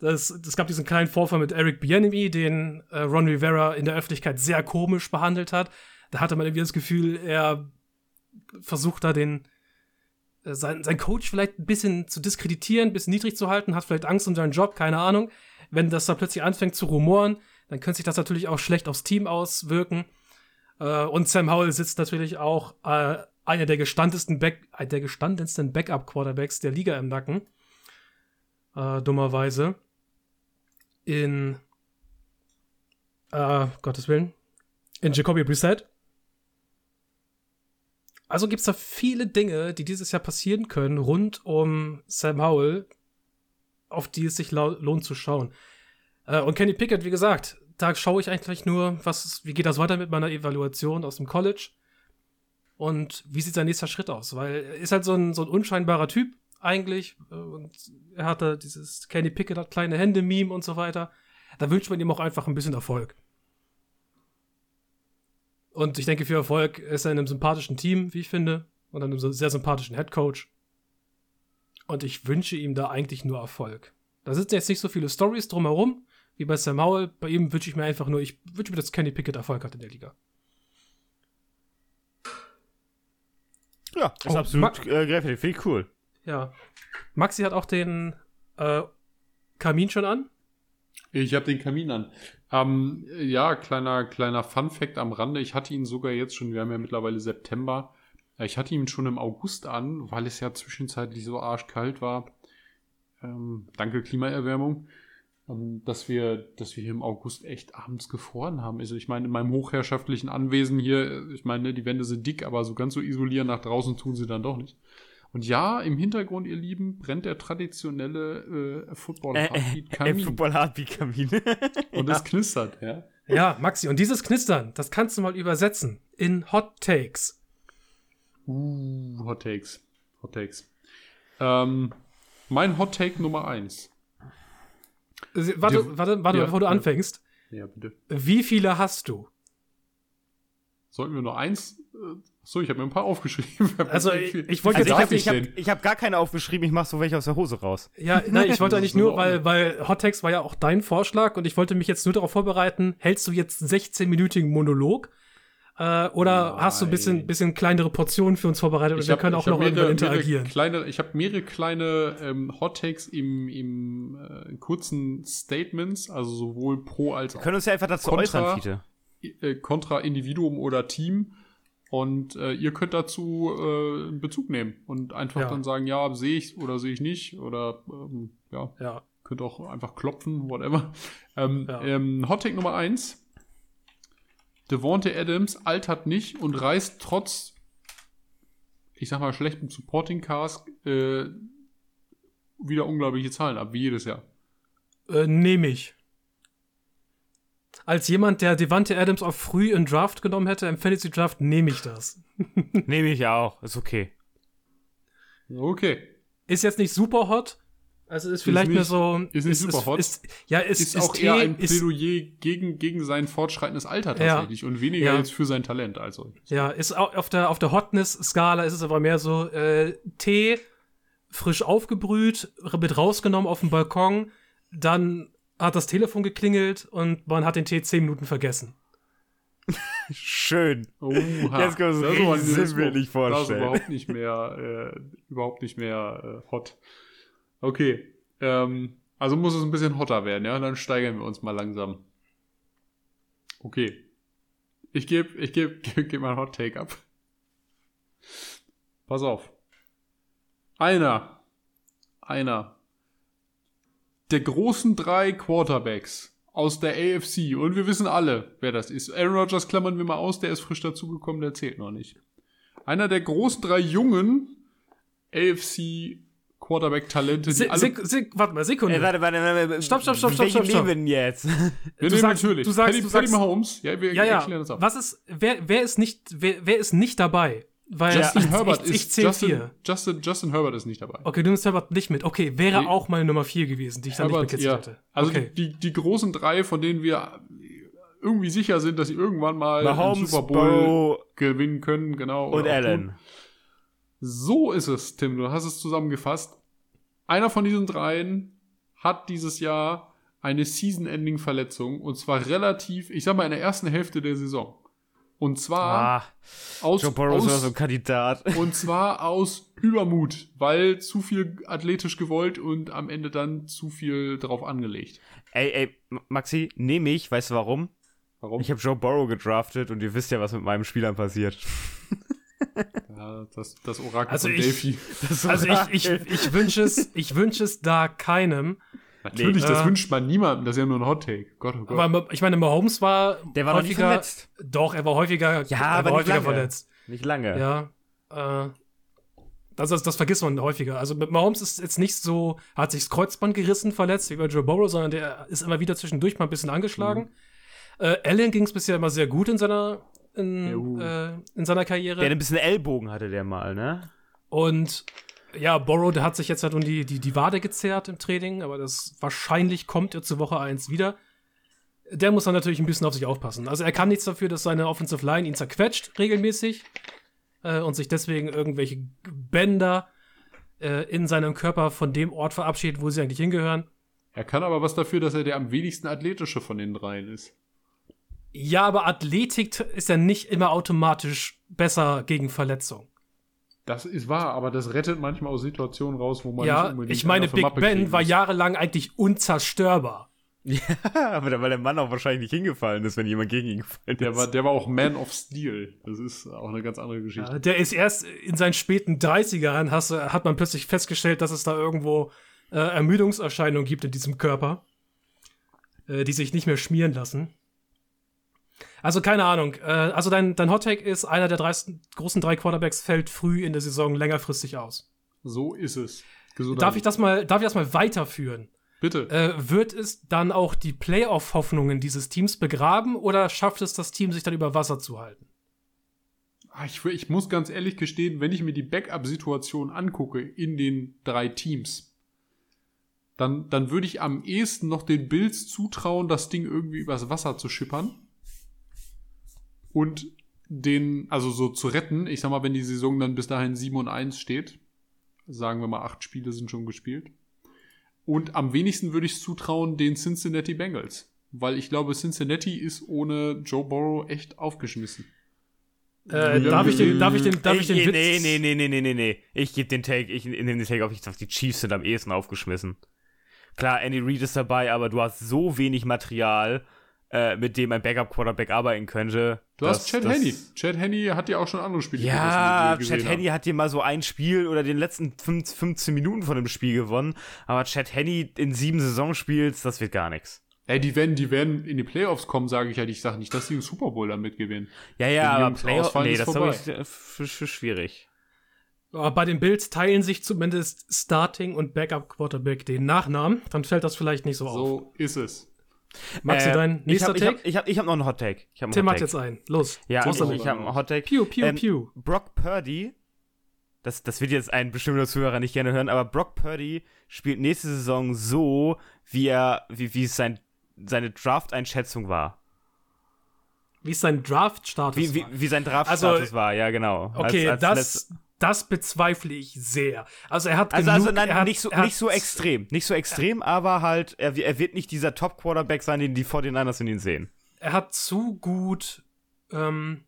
Das, das gab diesen kleinen Vorfall mit Eric Bieniemy, den äh, Ron Rivera in der Öffentlichkeit sehr komisch behandelt hat. Da hatte man irgendwie das Gefühl, er versucht da den äh, sein, sein Coach vielleicht ein bisschen zu diskreditieren, ein bisschen niedrig zu halten, hat vielleicht Angst um seinen Job, keine Ahnung. Wenn das da plötzlich anfängt zu rumoren, dann könnte sich das natürlich auch schlecht aufs Team auswirken. Äh, und Sam Howell sitzt natürlich auch äh, einer der gestandensten, Back der gestandensten Backup-Quarterbacks der Liga im Nacken. Äh, dummerweise. In äh, Gottes Willen. In Jacoby Brissett. Also gibt es da viele Dinge, die dieses Jahr passieren können, rund um Sam Howell, auf die es sich lohnt zu schauen. Äh, und Kenny Pickett, wie gesagt, da schaue ich eigentlich nur, was, wie geht das weiter mit meiner Evaluation aus dem College und wie sieht sein nächster Schritt aus, weil er ist halt so ein, so ein unscheinbarer Typ eigentlich äh, und er hatte dieses Kenny Pickett hat kleine Hände Meme und so weiter. Da wünscht man ihm auch einfach ein bisschen Erfolg. Und ich denke, für Erfolg ist er in einem sympathischen Team, wie ich finde, und einem sehr sympathischen Head Coach. Und ich wünsche ihm da eigentlich nur Erfolg. Da sitzen jetzt nicht so viele Stories drumherum, wie bei Sam Howell. Bei ihm wünsche ich mir einfach nur, ich wünsche mir, dass Kenny Pickett Erfolg hat in der Liga. Ja, ist oh, absolut äh, gräflich. Finde ich cool. Ja. Maxi hat auch den äh, Kamin schon an. Ich habe den Kamin an. Ähm, ja, kleiner, kleiner Fun-Fact am Rande. Ich hatte ihn sogar jetzt schon, wir haben ja mittlerweile September. Ich hatte ihn schon im August an, weil es ja zwischenzeitlich so arschkalt war. Ähm, danke Klimaerwärmung. Ähm, dass wir, dass wir hier im August echt abends gefroren haben. Also ich meine, in meinem hochherrschaftlichen Anwesen hier, ich meine, die Wände sind dick, aber so ganz so isolieren nach draußen tun sie dann doch nicht. Und ja, im Hintergrund, ihr Lieben, brennt der traditionelle äh, Football Heartbeat Kamin. Äh, äh, Football Heartbeat Kamin. und ja. es knistert, ja. Ja, Maxi, und dieses Knistern, das kannst du mal übersetzen in Hot Takes. Uh, Hot Takes. Hot Takes. Ähm, mein Hot Take Nummer eins. Warte, warte, warte, ja, bevor du ja. anfängst. Ja, bitte. Wie viele hast du? Sollten wir nur eins? Äh, so, ich habe mir ein paar aufgeschrieben. Also ich, ich wollte also jetzt ich habe hab, hab gar keine aufgeschrieben, ich mache so welche aus der Hose raus. Ja, nein, ich wollte eigentlich nur, weil, weil Hottext war ja auch dein Vorschlag und ich wollte mich jetzt nur darauf vorbereiten, hältst du jetzt einen 16-minütigen Monolog? Äh, oder nein. hast du ein bisschen, bisschen kleinere Portionen für uns vorbereitet und wir können auch noch mehrere, interagieren? Kleine, ich habe mehrere kleine ähm, Hot Takes im, im äh, kurzen Statements, also sowohl pro als auch. Wir können uns ja einfach dazu kontra, äußern, Fiete. Äh, kontra Individuum oder Team. Und äh, ihr könnt dazu äh, Bezug nehmen und einfach ja. dann sagen, ja, sehe ich oder sehe ich nicht. Oder ähm, ja, ja, könnt auch einfach klopfen, whatever. Ähm, ja. ähm, Hot Take Nummer 1. Devonte Adams altert nicht und reißt trotz, ich sag mal, schlechtem Supporting Cast äh, wieder unglaubliche Zahlen ab, wie jedes Jahr. Äh, Nehme ich als jemand, der Devante Adams auch früh in Draft genommen hätte, im Fantasy Draft, nehme ich das. nehme ich auch, ist okay. Okay. Ist jetzt nicht super hot. Also ist vielleicht ist nicht, mehr so. Ist nicht super ist, hot. Ist, ja, ist, ist, ist auch eher ein Plädoyer gegen, gegen sein fortschreitendes Alter tatsächlich ja, und weniger ja. jetzt für sein Talent. Also. Ja, ist auch auf der, auf der Hotness-Skala ist es aber mehr so äh, Tee frisch aufgebrüht, mit rausgenommen auf dem Balkon, dann hat das Telefon geklingelt und man hat den Tee zehn Minuten vergessen. Schön. Oha. Jetzt können wir uns das sinnbildlich vorstellen. Das ist überhaupt nicht mehr, äh, überhaupt nicht mehr äh, hot. Okay. Ähm, also muss es ein bisschen hotter werden, ja? Dann steigern wir uns mal langsam. Okay. Ich gebe ich geb, geb, geb mal Hot Take ab. Pass auf. Einer. Einer der großen drei Quarterbacks aus der AFC. Und wir wissen alle, wer das ist. Aaron Rodgers klammern wir mal aus, der ist frisch dazugekommen, der zählt noch nicht. Einer der großen drei jungen AFC Quarterback-Talente, die Se, alle. Sek, Sek, warte mal, Sekunde. Ey, warte, warte, warte. Stopp, stopp, stopp, stopp, stopp, nehmen wir denn jetzt? wir du nehmen sagst- natürlich. du sagst- Patty, du sagst- Mahomes. Ja, wir ja, ja. erklären das ab. Was ist, wer, wer ist nicht, wer, wer ist nicht dabei? Weil Justin ich, Herbert ich, ich ist zähl Justin, vier. Justin, Justin Herbert ist nicht dabei. Okay, du nimmst Herbert nicht mit. Okay, wäre Nee. auch meine Nummer vier gewesen, die ich dann nicht Herbert, mitgezählt ja. hätte. Also okay. die, die, großen drei, von denen wir irgendwie sicher sind, dass sie irgendwann mal einen Mahomes, Super Bowl Burrow gewinnen können, genau. und auch Allen. tun. So ist es, Tim. Du hast es zusammengefasst. Einer von diesen dreien hat dieses Jahr eine Season-Ending-Verletzung und zwar relativ, ich sag mal, in der ersten Hälfte der Saison. Und zwar Ah, aus, Joe Burrow aus so ein Kandidat. und zwar aus Übermut, weil zu viel athletisch gewollt und am Ende dann zu viel drauf angelegt. Ey, ey, Maxi, nehme ich, weißt du warum? Warum? Ich habe Joe Burrow gedraftet und ihr wisst ja, was mit meinen Spielern passiert. ja, das, das Orakel Also von ich- Delphi. Das Also ich, ich, ich wünsche es, ich wünsche es da keinem. Natürlich, Nee. das Ja. wünscht man niemandem. Das ist ja nur ein Hot Take. Gott, oh Gott. Aber ich meine, Mahomes war Der war häufiger. verletzt. Doch, er war häufiger, Ja, er aber war nicht häufiger lange. verletzt. Nicht lange. Ja. Äh, das, das, das vergisst man häufiger. Also mit Mahomes ist jetzt nicht so, hat sich das Kreuzband gerissen, verletzt, wie bei Joe Burrow, sondern der ist immer wieder zwischendurch mal ein bisschen angeschlagen. Äh, Allen ging es bisher immer sehr gut in seiner, in, Jo. äh, in seiner Karriere. Der ein bisschen Ellbogen hatte der mal, ne? Und ja, Borrow, der hat sich jetzt halt um die, die, die Wade gezerrt im Training, aber das wahrscheinlich kommt er zur Woche 1 wieder. Der muss dann natürlich ein bisschen auf sich aufpassen. Also er kann nichts dafür, dass seine Offensive Line ihn zerquetscht regelmäßig äh, und sich deswegen irgendwelche Bänder äh, in seinem Körper von dem Ort verabschiedet, wo sie eigentlich hingehören. er kann aber was dafür, dass er der am wenigsten athletische von den dreien ist. Ja, aber Athletik ist ja nicht immer automatisch besser gegen Verletzung. Das ist wahr, aber das rettet manchmal aus Situationen raus, wo man nicht Ja, unbedingt ich meine, Big Mappe Ben war jahrelang eigentlich unzerstörbar. Ja, aber da- weil der Mann auch wahrscheinlich nicht hingefallen ist, wenn jemand gegen ihn gefallen Der ist. war, der war auch Man of Steel. Das ist auch eine ganz andere Geschichte. Ja, der ist erst in seinen späten 30ern, hast, du- hat man plötzlich festgestellt, dass es da irgendwo äh, Ermüdungserscheinungen gibt in diesem Körper, äh, die sich nicht mehr schmieren lassen. Also keine Ahnung. Äh, also dein, dein Hottake ist, einer der drei, großen drei Quarterbacks fällt früh in der Saison längerfristig aus. So ist es. Gesundheit. Darf ich das mal, darf ich das mal weiterführen? Bitte. Äh, wird es dann auch die Playoff-Hoffnungen dieses Teams begraben oder schafft es das Team, sich dann über Wasser zu halten? Ah, Ich, ich muss ganz ehrlich gestehen, wenn ich mir die Backup-Situation angucke in den drei Teams, dann, dann würde ich am ehesten noch den Bills zutrauen, das Ding irgendwie übers Wasser zu schippern. Und den, also so zu retten. Ich sag mal, wenn die Saison dann bis dahin 7 und 1 steht, sagen wir mal, acht Spiele sind schon gespielt. Und am wenigsten würde ich es zutrauen den Cincinnati Bengals. Weil ich glaube, Cincinnati ist ohne Joe Burrow echt aufgeschmissen. Äh, Ja, darf, ich den, darf ich den, darf ich den nee, Witz? nee, nee, nee, nee, nee, nee, nee. Ich gebe den Take, ich nehme den Take auf, ich sag, die Chiefs sind am ehesten aufgeschmissen. Klar, Andy Reid ist dabei, aber du hast so wenig Material, äh, mit dem ein Backup-Quarterback arbeiten könnte. Du dass- hast Chad Henney. Chad Henney hat ja auch schon andere Spiele Ja, die wir Chad Henney hat dir mal so ein Spiel oder den letzten fünf- 15 Minuten von dem Spiel gewonnen, aber Chad Henney in sieben Saisonspiels, das wird gar nichts. Ey, die werden, die werden in die Playoffs kommen, sage ich halt. Ich sage nicht, dass die einen Super Bowl damit gewinnen. Ja, ja, aber Jungs Playoff, ausfallen, nee, das ist ich äh, für, für schwierig. Aber bei den Bills teilen sich zumindest Starting und Backup Quarterback den Nachnamen. Dann fällt das vielleicht nicht so, auf. So ist es. Maxi, dein ich nächster hab, ich Take? ich hab, ich hab noch einen Hot Take. Ich Tim Take. jetzt einen. Los. Ja, ich, ich habe einen Hot Take. Pew, pew, Ähm, pew. Brock Purdy, das, das wird jetzt ein bestimmter Zuhörer nicht gerne hören, aber Brock Purdy spielt nächste Saison so, wie er, wie, wie es sein, seine Draft-Einschätzung war. Wie ist sein Draft-Status? Wie, wie, war? wie sein Draft-Status Also, war, ja, genau. Okay, Als- als das, das bezweifle ich sehr. Also er hat Also, genug, also nein, er hat, nicht, so, er hat, nicht so extrem. Nicht so extrem, aber halt, er, er wird nicht dieser Top-Quarterback sein, den die 49ers in ihn sehen. Er hat zu gut. Ähm,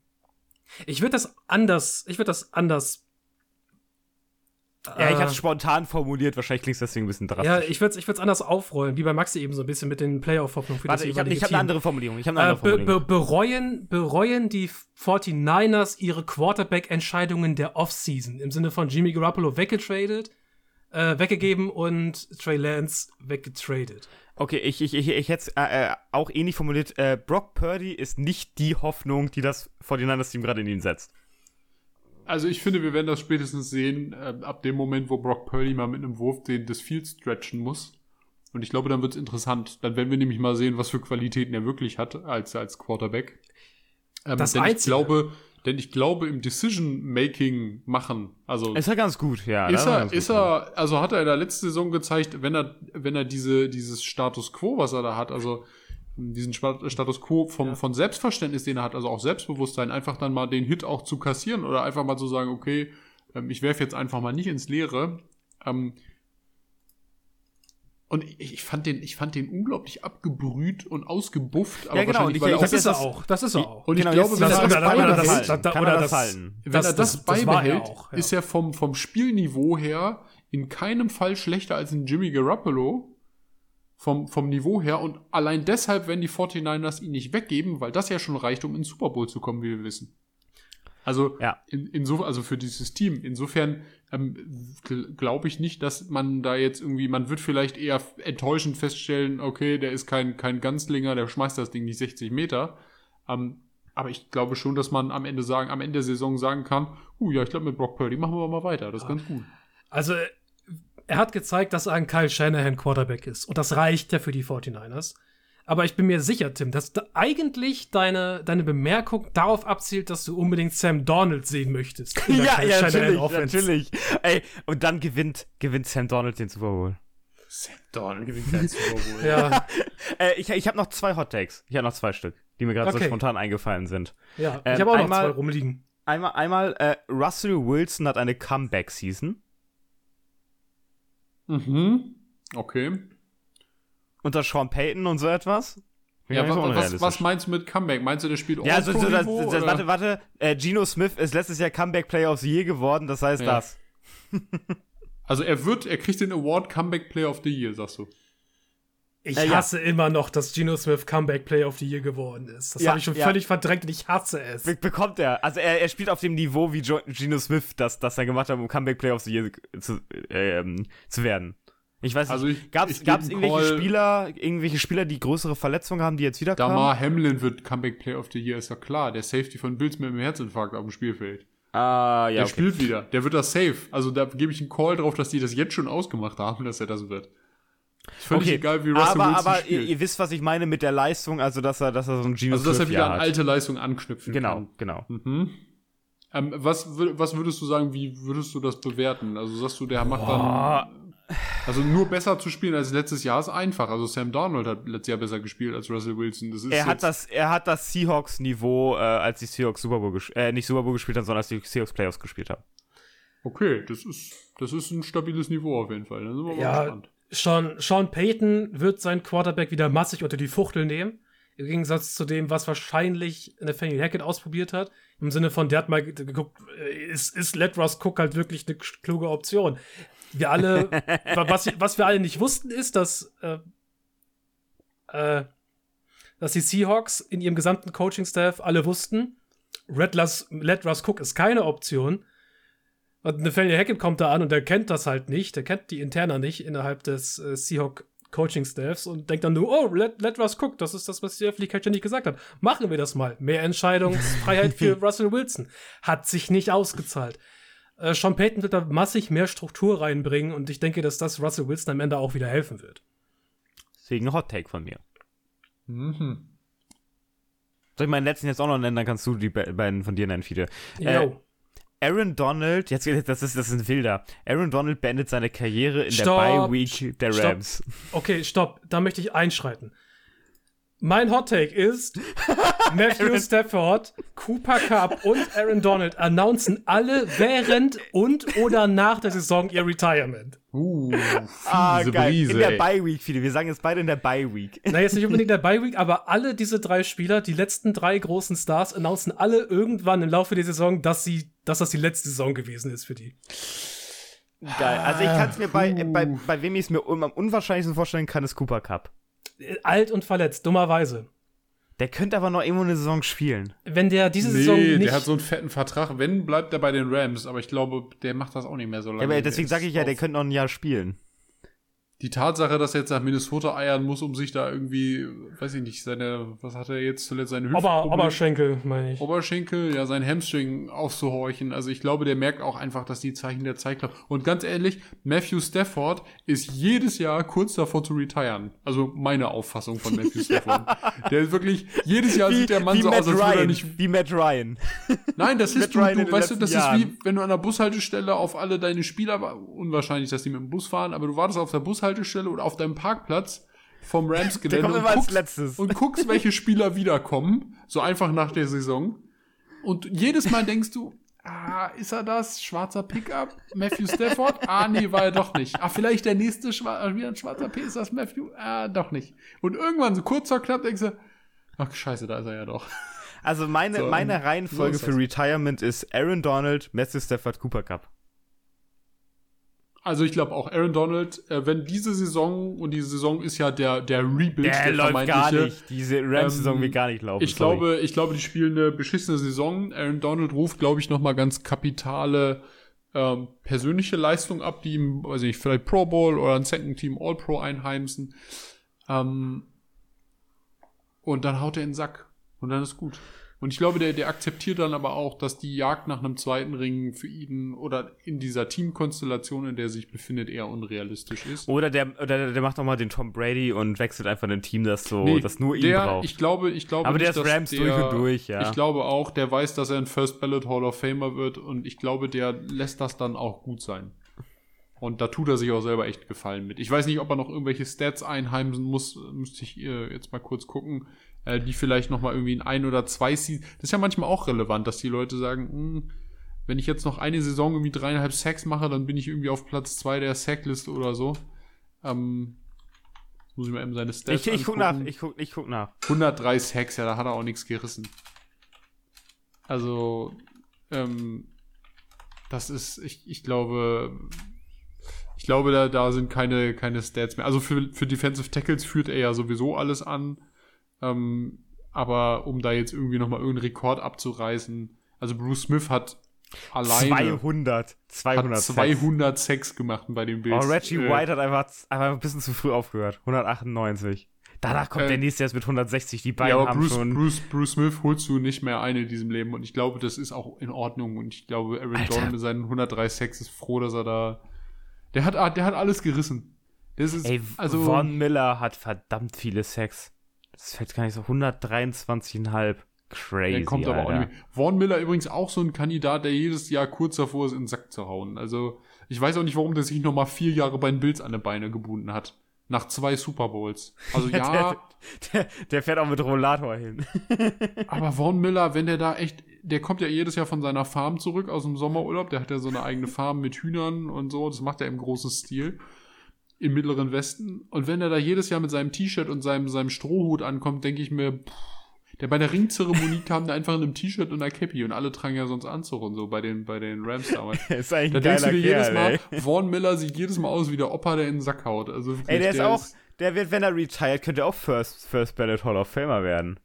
ich würde das anders. Ich würde das anders. Ja, ich äh, hab's spontan formuliert, wahrscheinlich klingt deswegen ein bisschen drastisch. Ja, ich würde es ich würd's anders aufrollen, wie bei Maxi eben so ein bisschen mit den Playoff-Hoffnungen für Warte, das ich habe hab eine andere Formulierung. Ich habe eine Äh, andere be Formulierung. be bereuen, bereuen die 49ers ihre Quarterback-Entscheidungen der Offseason im Sinne von Jimmy Garoppolo weggetradet, äh, weggegeben und Trey Lance weggetradet. Okay, ich, ich, ich, ich hätte es äh, äh, auch ähnlich formuliert. Äh, Brock Purdy ist nicht die Hoffnung, die das 49ers-Team gerade in ihn setzt. Also ich finde, wir werden das spätestens sehen, äh, ab dem Moment, wo Brock Purdy mal mit einem Wurf den das Field stretchen muss. Und ich glaube, dann wird es interessant. Dann werden wir nämlich mal sehen, was für Qualitäten er wirklich hat als, als Quarterback. Ähm, Das denn ich Einzige- glaube, denn ich glaube, im Decision-Making machen, also Ist er ganz gut, ja. ist er, ist er, also hat er in der letzten Saison gezeigt, wenn er, wenn er diese, dieses Status Quo, was er da hat, also diesen Status Quo vom, von Selbstverständnis, den er hat, also auch Selbstbewusstsein, einfach dann mal den Hit auch zu kassieren oder einfach mal zu sagen, okay, ähm, ich werfe jetzt einfach mal nicht ins Leere. Ähm, und ich, ich fand den, ich fand den unglaublich abgebrüht und ausgebufft, aber Ja, genau, wahrscheinlich, und weil ich- Das ist er auch. Das ist er auch. und Genau, ich glaube, wenn das- er das das- beibehält, das- kann er das halten. wenn er das, beibehält, auch, ja. ist er vom, vom Spielniveau her in keinem Fall schlechter als ein Jimmy Garoppolo. Vom, vom Niveau her. Und allein deshalb werden die 49ers ihn nicht weggeben, weil das ja schon reicht, um ins Super Bowl zu kommen, wie wir wissen. Also, Ja. in, inso, also für dieses Team. Insofern ähm, glaube ich nicht, dass man da jetzt irgendwie, man wird vielleicht eher enttäuschend feststellen, okay, der ist kein, kein Ganzlinger, der schmeißt das Ding nicht 60 Meter. Ähm, aber ich glaube schon, dass man am Ende sagen, am Ende der Saison sagen kann, uh, ja, ich glaube mit Brock Purdy machen wir mal weiter. Das ist ganz gut. Also, er hat gezeigt, dass er ein Kyle Shanahan Quarterback ist. Und das reicht ja für die 49ers. Aber ich bin mir sicher, Tim, dass da eigentlich deine, deine Bemerkung darauf abzielt, dass du unbedingt Sam Donald sehen möchtest. in der Ja, Kyle ja, natürlich, natürlich. Ey, und dann gewinnt, gewinnt Sam Donald den Super Bowl. Sam Donald gewinnt keinen Super Bowl. Ja, Äh, ich ich habe noch zwei Hot Takes. Ich habe noch zwei Stück, die mir gerade so Okay. spontan eingefallen sind. ja. Ähm, ich habe auch noch einmal- zwei rumliegen. Einmal, einmal äh, Russell Wilson hat eine Comeback-Season. Mhm. Okay. Unter Sean Payton und so etwas. Ja, wa- was, was meinst du mit Comeback? Meinst du, der spielt Ja, also, so, das, das, oder? warte, warte. Äh, Geno Smith ist letztes Jahr Comeback Player of the Year geworden, das heißt Ja. das. Also er wird, er kriegt den Award Comeback Player of the Year, sagst du. Ich Äh, ja. hasse immer noch, dass Geno Smith Comeback Player of the Year geworden ist. Das Ja, habe ich schon ja. völlig verdrängt und ich hasse es. Be bekommt er. Also er, er spielt auf dem Niveau wie jo Geno Smith, das, das er gemacht hat, um Comeback Player of the Year zu, äh, ähm, zu werden. Ich weiß nicht, Also gab's geb einen irgendwelche Call- Spieler, irgendwelche Spieler, die größere Verletzungen haben, die jetzt wiederkommen? Damar Hamlin wird Comeback Player of the Year, ist ja klar. Der Safety von Bills mit einem Herzinfarkt auf dem Spielfeld. Ah, ja, Der okay. spielt wieder. Der wird das safe. Also da gebe ich einen Call drauf, dass die das jetzt schon ausgemacht haben, dass er das wird. Ist völlig Okay, egal, wie Russell aber, Wilson aber ihr, spielt. ihr wisst, was ich meine mit der Leistung, also dass er, dass er so ein Geno also dass er wieder an alte Leistung anknüpfen Genau, kann. genau. Mhm. Ähm, was, was würdest du sagen, wie würdest du das bewerten? Also sagst du, der macht dann. Also nur besser zu spielen als letztes Jahr ist einfach. Also Sam Darnold hat letztes Jahr besser gespielt als Russell Wilson. Das ist Er hat das, er hat das Seahawks-Niveau, äh, als die Seahawks Super Bowl äh, nicht Super Bowl gespielt haben, sondern als die Seahawks Playoffs gespielt haben. Okay, das ist, das ist ein stabiles Niveau auf jeden Fall. Da sind wir mal Ja, gespannt. Sean, Sean Payton wird sein Quarterback wieder massig unter die Fuchtel nehmen. Im Gegensatz zu dem, was wahrscheinlich Nathaniel Hackett ausprobiert hat. Im Sinne von, der hat mal ge- geguckt, äh, ist, ist Let Russ Cook halt wirklich eine kluge Option. Wir alle, wa- was, was wir alle nicht wussten, ist, dass, äh, äh, dass die Seahawks in ihrem gesamten Coaching-Staff alle wussten, Red Russ, Let Russ Cook ist keine Option. Und Nathaniel Hackett kommt da an und der kennt das halt nicht, der kennt die Interna nicht innerhalb des äh, Seahawk Coaching Staffs und denkt dann nur, oh, let, let Russ cook, das ist das, was die Öffentlichkeit ständig gesagt hat. Machen wir das mal. Mehr Entscheidungsfreiheit für Russell Wilson. Hat sich nicht ausgezahlt. Äh, Sean Payton wird da massig mehr Struktur reinbringen und ich denke, dass das Russell Wilson am Ende auch wieder helfen wird. Deswegen ein Hot Take von mir. Mhm. Soll ich meinen letzten jetzt auch noch nennen, dann kannst du die be beiden von dir nennen, Fide. Äh. Aaron Donald, jetzt das ist, das ist ein Wilder. Aaron Donald beendet seine Karriere in Stopp. der Bye-Week der Stopp. Rams. Okay, stopp. Da möchte ich einschreiten. Mein Hot Take ist, Matthew Stafford, Cooper Cup und Aaron Donald announcen alle während und oder nach der Saison ihr Retirement. Uh, Ah, geil. Brise, in der ey. Bye-Week, Fide. Wir sagen jetzt beide in der Bye-Week. Na, jetzt nicht unbedingt der Bye Week, aber alle diese drei Spieler, die letzten drei großen Stars, announcen alle irgendwann im Laufe der Saison, dass sie, dass das die letzte Saison gewesen ist für die. Geil. Also ich kann es mir bei, puh. bei, bei wem ich es mir am unwahrscheinlichsten vorstellen kann, ist Cooper Cup. Alt und verletzt, dummerweise. Der könnte aber noch irgendwo eine Saison spielen. Wenn der diese Nee, Saison nicht. der hat so einen fetten Vertrag. Wenn, bleibt er bei den Rams. Aber ich glaube, der macht das auch nicht mehr so lange. Ja, aber deswegen sage ich ja, der könnte noch ein Jahr spielen. Die Tatsache, dass er jetzt nach Minnesota eiern muss, um sich da irgendwie, weiß ich nicht, seine, was hat er jetzt zuletzt, seine Ober, Hüftprobleme- Oberschenkel, meine ich. Oberschenkel, ja, sein Hamstring aufzuhorchen. Also ich glaube, der merkt auch einfach, dass die Zeichen der Zeit klappen. Und ganz ehrlich, Matthew Stafford ist jedes Jahr kurz davor zu retiren. Also meine Auffassung von Matthew Stafford. Der ist wirklich, jedes Jahr sieht der Mann so Matt aus, als würde er nicht Wie Matt Ryan. Nein, das ist du, du weißt du, das letzten ist wie, Jahren. wenn du an der Bushaltestelle auf alle deine Spieler, unwahrscheinlich, dass die mit dem Bus fahren, aber du wartest auf der Bushaltestelle oder auf deinem Parkplatz vom Rams-Gelände und, guckst- und guckst, welche Spieler wiederkommen, so einfach nach der Saison. Und jedes Mal denkst du, ah, ist er das? Schwarzer Pickup? Matthew Stafford? Ah, nee, war er doch nicht. Ah, vielleicht der nächste, Schwa wieder ein schwarzer P, ist das Matthew? Ah, doch nicht. Und irgendwann, so kurz vor knapp, denkst du, ach, scheiße, da ist er ja doch. Also meine, So, meine so Reihenfolge ist für. Retirement ist Aaron Donald, Matthew Stafford, Cooper Cup. Also ich glaube auch Aaron Donald, äh, wenn diese Saison, und diese Saison ist ja der, der Rebuild, Der läuft gar nicht. Diese Rams-Saison Ähm, wird gar nicht laufen. Ich sorry. glaube, ich glaube, die spielen eine beschissene Saison. Aaron Donald ruft, glaube ich, nochmal ganz kapitale ähm, persönliche Leistung ab, die ihm, weiß ich nicht, vielleicht Pro Bowl oder ein Second Team All-Pro einheimsen. Ähm, und dann haut er in den Sack. Und dann ist gut. Und ich glaube, der, der akzeptiert dann aber auch, dass die Jagd nach einem zweiten Ring für ihn oder in dieser Teamkonstellation, in der er sich befindet, eher unrealistisch ist. Oder der, oder der, der macht noch mal den Tom Brady und wechselt einfach ein Team, das so, Nee, das nur ihn der, braucht. Ich glaube, ich glaube Aber der nicht, ist dass Rams der, durch und durch, ja. Ich glaube auch, der weiß, dass er ein First Ballot Hall of Famer wird und ich glaube, der lässt das dann auch gut sein. Und da tut er sich auch selber echt gefallen mit. Ich weiß nicht, ob er noch irgendwelche Stats einheimsen muss, müsste ich äh, jetzt mal kurz gucken, äh, die vielleicht noch mal irgendwie in ein oder zwei Seasons. Das ist ja manchmal auch relevant, dass die Leute sagen, hm, wenn ich jetzt noch eine Saison irgendwie dreieinhalb Sacks mache, dann bin ich irgendwie auf Platz zwei der Sackliste oder so. Ähm, muss ich mal eben seine Stats ich, ich guck nach, ich guck, ich guck nach. 103 Sacks, ja, da hat er auch nichts gerissen. Also, ähm, das ist, ich, ich glaube, ich glaube, da, da sind keine, keine Stats mehr. Also für, für Defensive Tackles führt er ja sowieso alles an. Ähm, aber um da jetzt irgendwie nochmal irgendeinen Rekord abzureißen, also Bruce Smith hat alleine 200. 200. hat 200 Sacks gemacht bei den Oh, Bills. Reggie Äh, White hat einfach, einfach ein bisschen zu früh aufgehört. 198. Danach kommt Äh, der nächste jetzt mit 160. Die beiden Ja, aber haben Bruce, schon. Bruce, Bruce Smith holst du nicht mehr ein in diesem Leben und ich glaube, das ist auch in Ordnung und ich glaube, Aaron Alter. Donald mit seinen 103 Sacks ist froh, dass er da, der hat, der hat alles gerissen. Das ist, Ey, also, Von Miller hat verdammt viele Sex. Das fällt gar nicht so. 123,5. Crazy. der kommt aber auch Alter. nicht mehr. Vaughn Miller übrigens auch so ein Kandidat, der jedes Jahr kurz davor ist, in den Sack zu hauen. Also, ich weiß auch nicht, warum der sich noch mal vier Jahre bei den Bills an die Beine gebunden hat. Nach zwei Super Bowls. Also, ja, Der, der, der fährt auch mit Rollator hin. Aber Vaughn Miller, wenn der da echt, der kommt ja jedes Jahr von seiner Farm zurück aus dem Sommerurlaub. Der hat ja so eine eigene Farm mit Hühnern und so. Das macht er im großen Stil. Im Mittleren Westen. Und wenn er da jedes Jahr mit seinem T-Shirt und seinem, seinem Strohhut ankommt, denke ich mir, pff, der bei der Ringzeremonie kam da einfach in einem T-Shirt und einer Cappy und alle tragen ja sonst Anzug und so bei den, bei den Rams damals. ist eigentlich Da ein denkst du dir jedes Mal, ey. Vaughn Miller sieht jedes Mal aus wie der Opa, der in den Sack haut. Also wirklich, Ey, der ist auch, der wird, wenn er retired, könnte er auch First, First Ballot Hall of Famer werden.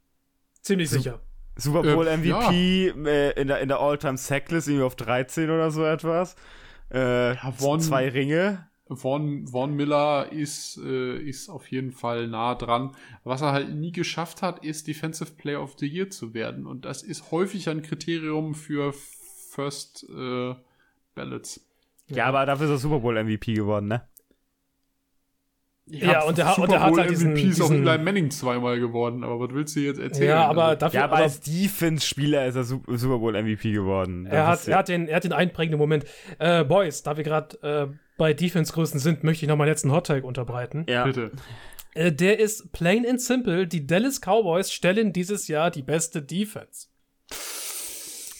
Ziemlich sicher. Super Bowl Äh, MVP äh, in der, in der All-Time Sacklist irgendwie auf 13 oder so etwas. Äh, Ja, Vaughn- zwei Ringe. Vaughn, Vaughn Miller ist, äh, ist auf jeden Fall nah dran. Was er halt nie geschafft hat, ist Defensive Player of the Year zu werden. Und das ist häufig ein Kriterium für First äh, Ballots. Ja, aber dafür ist er Super Bowl MVP geworden, ne? Ja, und der hat- Super und der hat Bowl halt diesen- MVP ist auch diesen- Eli Manning zweimal geworden. Aber was willst du jetzt erzählen? Ja, aber Also, dafür, Ja, aber aber als Defense-Spieler ist er Su- Super Bowl MVP geworden. er, hat, er, hat den, er hat den einprägenden Moment. Äh, Boys, da wir gerade äh, bei Defense-Größen sind, möchte ich noch mal jetzt einen Hot-Take unterbreiten. ja. bitte. Äh, der ist plain and simple. Die Dallas Cowboys stellen dieses Jahr die beste Defense.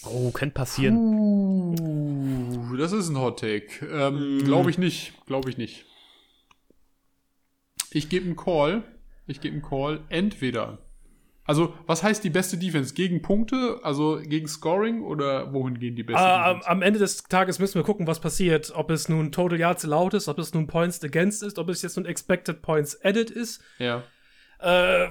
Oh, könnte passieren. Uh, das ist ein Hot Take. Ähm, Glaube ich nicht. Glaube ich nicht. Ich gebe einen Call. Ich gebe einen Call. Entweder. Also, was heißt die beste Defense? Gegen Punkte? Also gegen Scoring? Oder wohin gehen die beste Äh, am, Defense? am Ende des Tages müssen wir gucken, was passiert. Ob es nun Total Yards allowed ist, ob es nun Points against ist, ob es jetzt nun Expected Points added ist. Ja. Äh,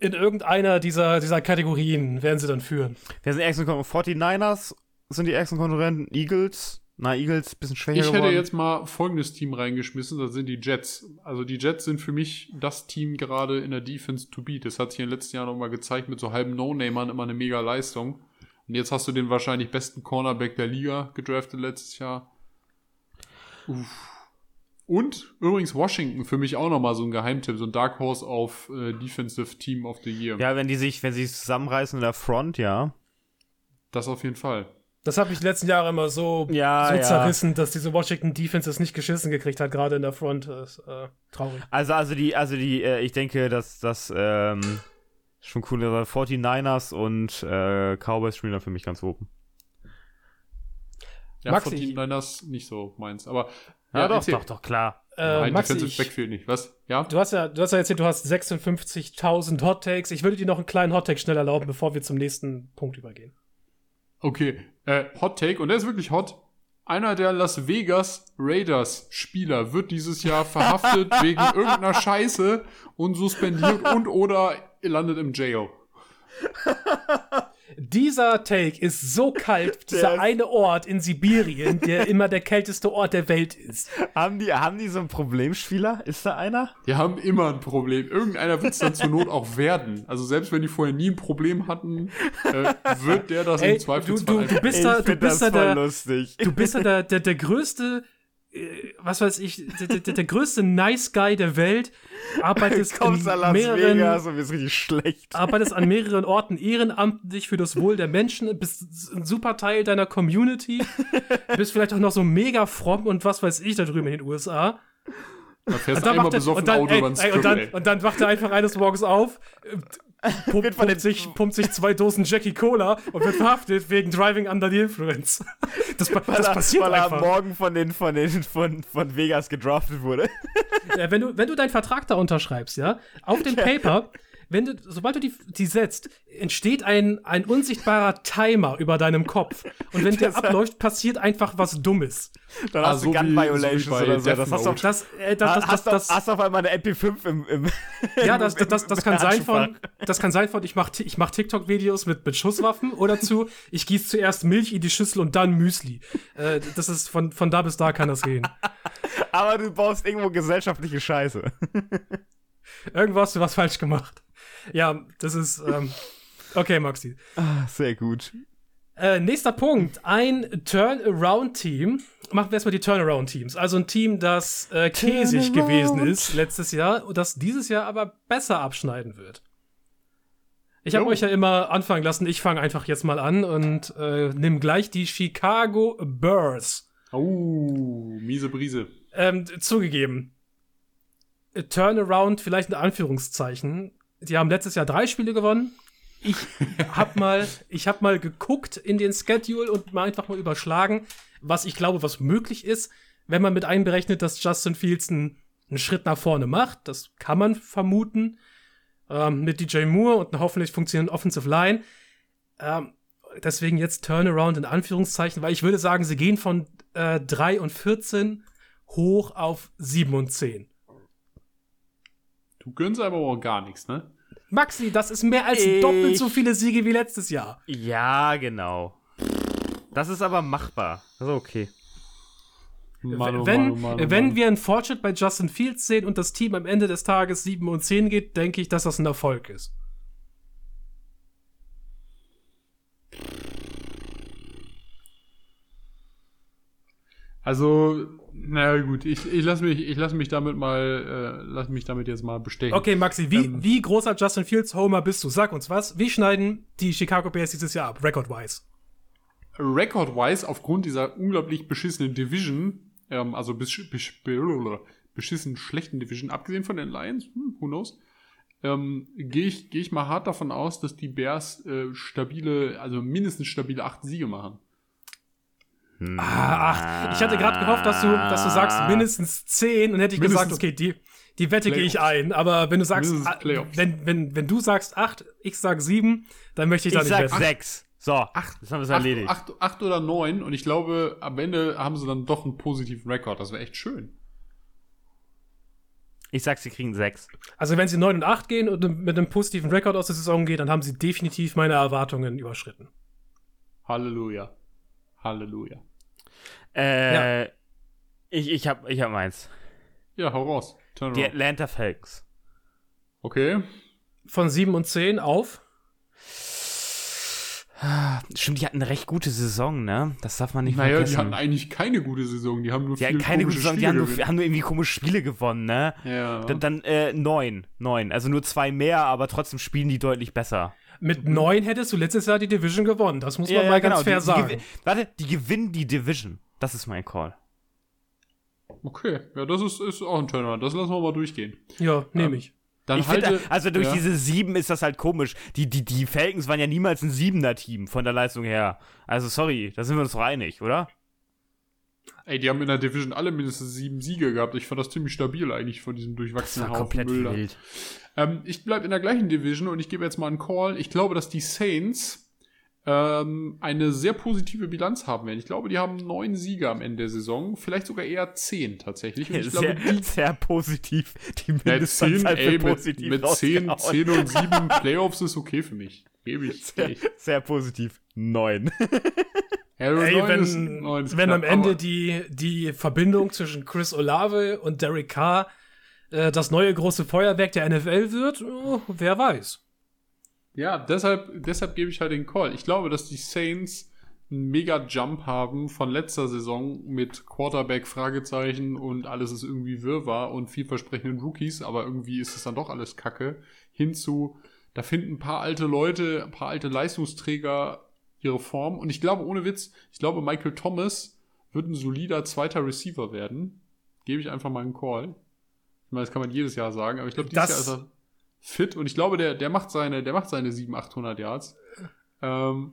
in irgendeiner dieser, dieser Kategorien werden sie dann führen. Wer sind die ärgsten Konkurrenten? 49ers sind die ärgsten Konkurrenten. Eagles. Na, Eagles bisschen schwächer Ich hätte geworden. jetzt mal folgendes Team reingeschmissen, das sind die Jets. Also die Jets sind für mich das Team gerade in der Defense to beat. Das hat sich in den letzten Jahren nochmal gezeigt, mit so halben No-Namern immer eine mega Leistung. Und jetzt hast du den wahrscheinlich besten Cornerback der Liga gedraftet letztes Jahr. Uff. Und übrigens Washington für mich auch nochmal so ein Geheimtipp, so ein Dark Horse auf äh, Defensive Team of the Year. Ja, wenn die sich, wenn sie sich zusammenreißen in der Front, ja. Das auf jeden Fall. Das habe ich die letzten Jahre immer so, Ja, so ja. zerrissen, dass diese Washington Defense es nicht geschissen gekriegt hat, gerade in der Front. Das ist äh, traurig. Also, also die, also die, äh, ich denke, dass das ähm, schon cool ist. 49ers und äh, Cowboys spielen da für mich ganz oben. Ja, Maxi, 49ers nicht so meins. Aber Ja, doch, erzähl. doch, doch, klar. Äh, Nein, Maxi, Defensive Backfield nicht. Was? Ja? du, hast ja, du hast ja erzählt, du hast 56.000 Hot Takes. Ich würde dir noch einen kleinen Hot Take schnell erlauben, bevor wir zum nächsten Punkt übergehen. Okay, äh, Hot Take, und der ist wirklich hot. Einer der Las Vegas Raiders Spieler wird dieses Jahr verhaftet wegen irgendeiner Scheiße und suspendiert und oder landet im Jail. Dieser Take ist so kalt, dieser eine Ort in Sibirien, der immer der kälteste Ort der Welt ist. Haben die, haben die so einen Problemspieler? Ist da einer? Die haben immer ein Problem. Irgendeiner wird es dann zur Not auch werden. Also selbst wenn die vorher nie ein Problem hatten, äh, wird der das Ey, im du, Zweifelsfall du, du bist da, du bist da der, lustig. du bist ja der, der, der größte, was weiß ich, der, der, der größte Nice Guy der Welt, arbeitest kommst in an Las mehreren, Vegas und bist richtig schlecht. arbeitest an mehreren Orten ehrenamtlich für das Wohl der Menschen, bist ein super Teil deiner Community, bist vielleicht auch noch so mega fromm und was weiß ich da drüben in den USA. Da fährst Und du dann, einmal wacht er, besoffen und, dann, Auto ey, ey, und, dann, und dann wacht er einfach eines Morgens auf, pumpt, Wird von pumpt, sich, pumpt sich zwei Dosen Jackie Cola und wird verhaftet wegen Driving Under the Influence. Das, das er- passiert weil er einfach. am Morgen von den, von den, von, von Vegas gedraftet wurde. Ja, wenn, du, wenn du deinen Vertrag da unterschreibst, ja, auf dem Paper, wenn du, sobald du die, die setzt, entsteht ein, ein unsichtbarer Timer über deinem Kopf. Und wenn der abläuft, passiert einfach was Dummes. Dann Ah, hast so du Gun so Violations bei oder so. Death Das hast du. Das, äh, das, das, hast, das, hast auf einmal eine MP5 im, im ja, das, das, das, das kann sein von, das kann sein von, ich mach, ich mach TikTok-Videos mit, mit Schusswaffen oder zu, ich gieße zuerst Milch in die Schüssel und dann Müsli. Äh, das ist von, von da bis da kann das gehen. Aber du baust irgendwo gesellschaftliche Scheiße. Irgendwo hast du was falsch gemacht. Ja, das ist, ähm, okay, Maxi. Ah, Sehr gut. Äh, nächster Punkt. Ein Turnaround-Team. Machen wir erstmal die Turnaround-Teams. Also ein Team, das äh, käsig gewesen ist letztes Jahr und das dieses Jahr aber besser abschneiden wird. Ich habe Jo. euch ja immer anfangen lassen. Ich fange einfach jetzt mal an und äh, nimm gleich die Chicago Bears. Oh, miese Brise. Ähm, zugegeben. Turnaround vielleicht in Anführungszeichen. Die haben letztes Jahr drei Spiele gewonnen. Ich hab mal, ich hab mal geguckt in den Schedule und mal einfach mal überschlagen, was ich glaube, was möglich ist, wenn man mit einberechnet, dass Justin Fields einen, einen Schritt nach vorne macht. Das kann man vermuten. Ähm, mit DJ Moore und einer hoffentlich funktionierenden Offensive Line. Ähm, deswegen jetzt Turnaround in Anführungszeichen, weil ich würde sagen, sie gehen von äh, 3 und 14 hoch auf 7 und 10. Du gönnst aber auch gar nichts, ne? Maxi, das ist mehr als Ich- doppelt so viele Siege wie letztes Jahr. Ja, genau. Das ist aber machbar. Das ist okay. Mann, oh wenn Mann, oh Mann, oh wenn Mann. wir einen Fortschritt bei Justin Fields sehen und das Team am Ende des Tages 7 und 10 geht, denke ich, dass das ein Erfolg ist. Also, naja gut, ich, ich lasse mich, ich lass mich damit mal, äh, lass mich damit jetzt mal bestechen. Okay, Maxi, wie, Ähm. wie großer Justin Fields Homer bist du? Sag uns was. Wie schneiden die Chicago Bears dieses Jahr ab, record-wise? Record-wise, aufgrund dieser unglaublich beschissenen Division, ähm, also besch besch be- beschissen schlechten Division, abgesehen von den Lions, hm, who knows, ähm, gehe ich, geh ich mal hart davon aus, dass die Bears äh, stabile, also mindestens stabile acht Siege machen. Ah, ach, ich hatte gerade gehofft, dass du, dass du sagst mindestens 10 und hätte ich gesagt, Mindestens okay, die, die Wette gehe ich ein. Aber wenn du sagst, ah, wenn, wenn, wenn du sagst 8, ich sag 7, dann möchte ich, da Ich nicht sag wetten. sechs. So, Acht, das haben wir acht, erledigt. acht, acht oder neun und ich glaube, am Ende haben sie dann doch einen positiven Rekord. Das wäre echt schön. Ich sag, sie kriegen sechs. Also wenn sie 9 und 8 gehen und mit einem positiven Rekord aus der Saison gehen, dann haben sie definitiv meine Erwartungen überschritten. Halleluja. Halleluja. Äh, ich, ich hab, ich hab meins. Ja, hau raus. Turn Die. Atlanta Falcons. Okay. Von 7 und 10 auf. Stimmt, die hatten eine recht gute Saison, ne? Das darf man nicht Naja, die vergessen. hatten eigentlich keine gute Saison. Die haben nur Die viele keine gute Saison, die Spiele haben nur, haben nur irgendwie komische Spiele gewonnen, ne? Ja. Dann, dann äh, neun, neun. Also nur zwei mehr, aber trotzdem spielen die deutlich besser. Mit 9 hättest du letztes Jahr die Division gewonnen. Das muss man mal ganz fair genau. die, sagen. Die, gew- warte, die gewinnen die Division. Das ist mein Call. Okay, ja, das ist, ist auch ein Turnaround. Das lassen wir mal durchgehen. ja, nehme ich. Dann ich halte, finde, also durch ja. diese sieben ist das halt komisch. Die, die, die Falcons waren ja niemals ein Siebener-Team von der Leistung her. Also sorry, da sind wir uns doch einig, oder? Ey, die haben in der Division alle mindestens sieben Siege gehabt. Ich fand das ziemlich stabil eigentlich von diesem Das durchwachsenen war Haufen komplett Müll wild. Ähm, ich bleibe in der gleichen Division und ich gebe jetzt mal einen Call. Ich glaube, dass die Saints ähm, eine sehr positive Bilanz haben werden. Ich glaube, die haben neun Siege am Ende der Saison, vielleicht sogar eher zehn tatsächlich. Und ich sehr, glaube, die sehr positiv. Die ja, zehn, Mindestanzahl ey, mit, positiv mit zehn, rausgehauen. zehn und sieben Playoffs ist okay für mich. Gebe ich. Sehr, sehr positiv. Neun. Ey, neun ist- wenn, neun ist wenn knapp, am Ende die, die Verbindung zwischen Chris Olave und Derek Carr äh, das neue große Feuerwerk der NFL wird, oh, wer weiß. Ja, deshalb, deshalb gebe ich halt den Call. Ich glaube, dass die Saints einen mega Jump haben von letzter Saison mit Quarterback Fragezeichen und alles ist irgendwie Wirrwarr und vielversprechenden Rookies, aber irgendwie ist es dann doch alles Kacke. Hinzu, da finden ein paar alte Leute, ein paar alte Leistungsträger ihre Form und ich glaube, ohne Witz, ich glaube, Michael Thomas wird ein solider zweiter Receiver werden. Gebe ich einfach mal einen Call. Ich meine, das kann man jedes Jahr sagen, aber ich glaube, dieses Das- Jahr ist er fit und ich glaube, der, der macht seine, der macht seine 700, 800 Yards. Ähm,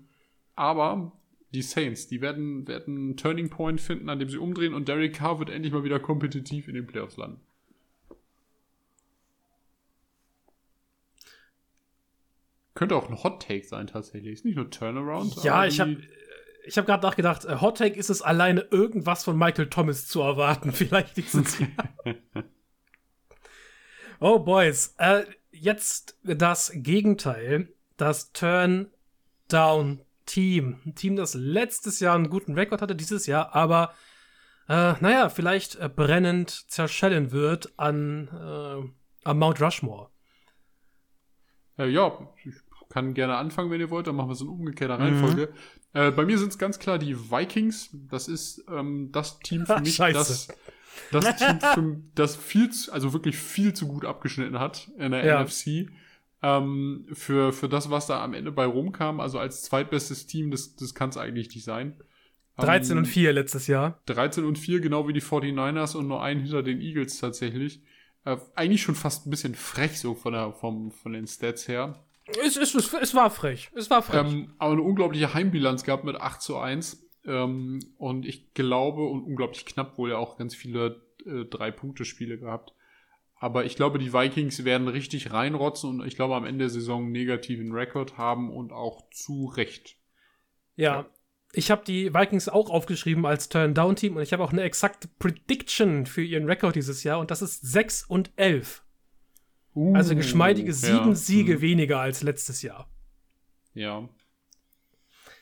aber die Saints, die werden, werden einen Turning Point finden, an dem sie umdrehen und Derek Carr wird endlich mal wieder kompetitiv in den Playoffs landen. Könnte auch ein Hot Take sein tatsächlich. Ist nicht nur Turnaround. Ja, ich habe ich hab gerade nachgedacht, äh, Hot Take ist es alleine irgendwas von Michael Thomas zu erwarten, vielleicht dieses Jahr. oh, Boys. Äh, jetzt das Gegenteil. Das Turn-Down-Team. Ein Team, das letztes Jahr einen guten Rekord hatte, dieses Jahr aber, äh, naja, vielleicht äh, brennend zerschellen wird an, äh, am Mount Rushmore. Äh, ja, ich kann gerne anfangen, wenn ihr wollt. Dann machen wir es in umgekehrter Reihenfolge. Äh, bei mir sind es ganz klar die Vikings. Das ist ähm, das Team für mich, das, das Team, für, das viel zu, also wirklich viel zu gut abgeschnitten hat in der Ja. NFC. Ähm, für, für das, was da am Ende bei rumkam, also als zweitbestes Team, das, das kann es eigentlich nicht sein. 13 Ähm, und 4 letztes Jahr. 13 und 4, genau wie die 49ers und nur ein hinter den Eagles tatsächlich. Äh, eigentlich schon fast ein bisschen frech so von, der, vom, von den Stats her. Es, es, es, es war frech. Es war frech. Ähm, aber eine unglaubliche Heimbilanz gehabt mit 8 zu 1. Ähm, und ich glaube, und unglaublich knapp wohl ja auch ganz viele äh, Drei-Punkte-Spiele gehabt. Aber ich glaube, die Vikings werden richtig reinrotzen und ich glaube, am Ende der Saison einen negativen Rekord haben und auch zu Recht. Ja. Ich habe die Vikings auch aufgeschrieben als Turn-Down-Team und ich habe auch eine exakte Prediction für ihren Rekord dieses Jahr und das ist 6 und 11. Also geschmeidige sieben ja. Siege Hm. weniger als letztes Jahr. Ja.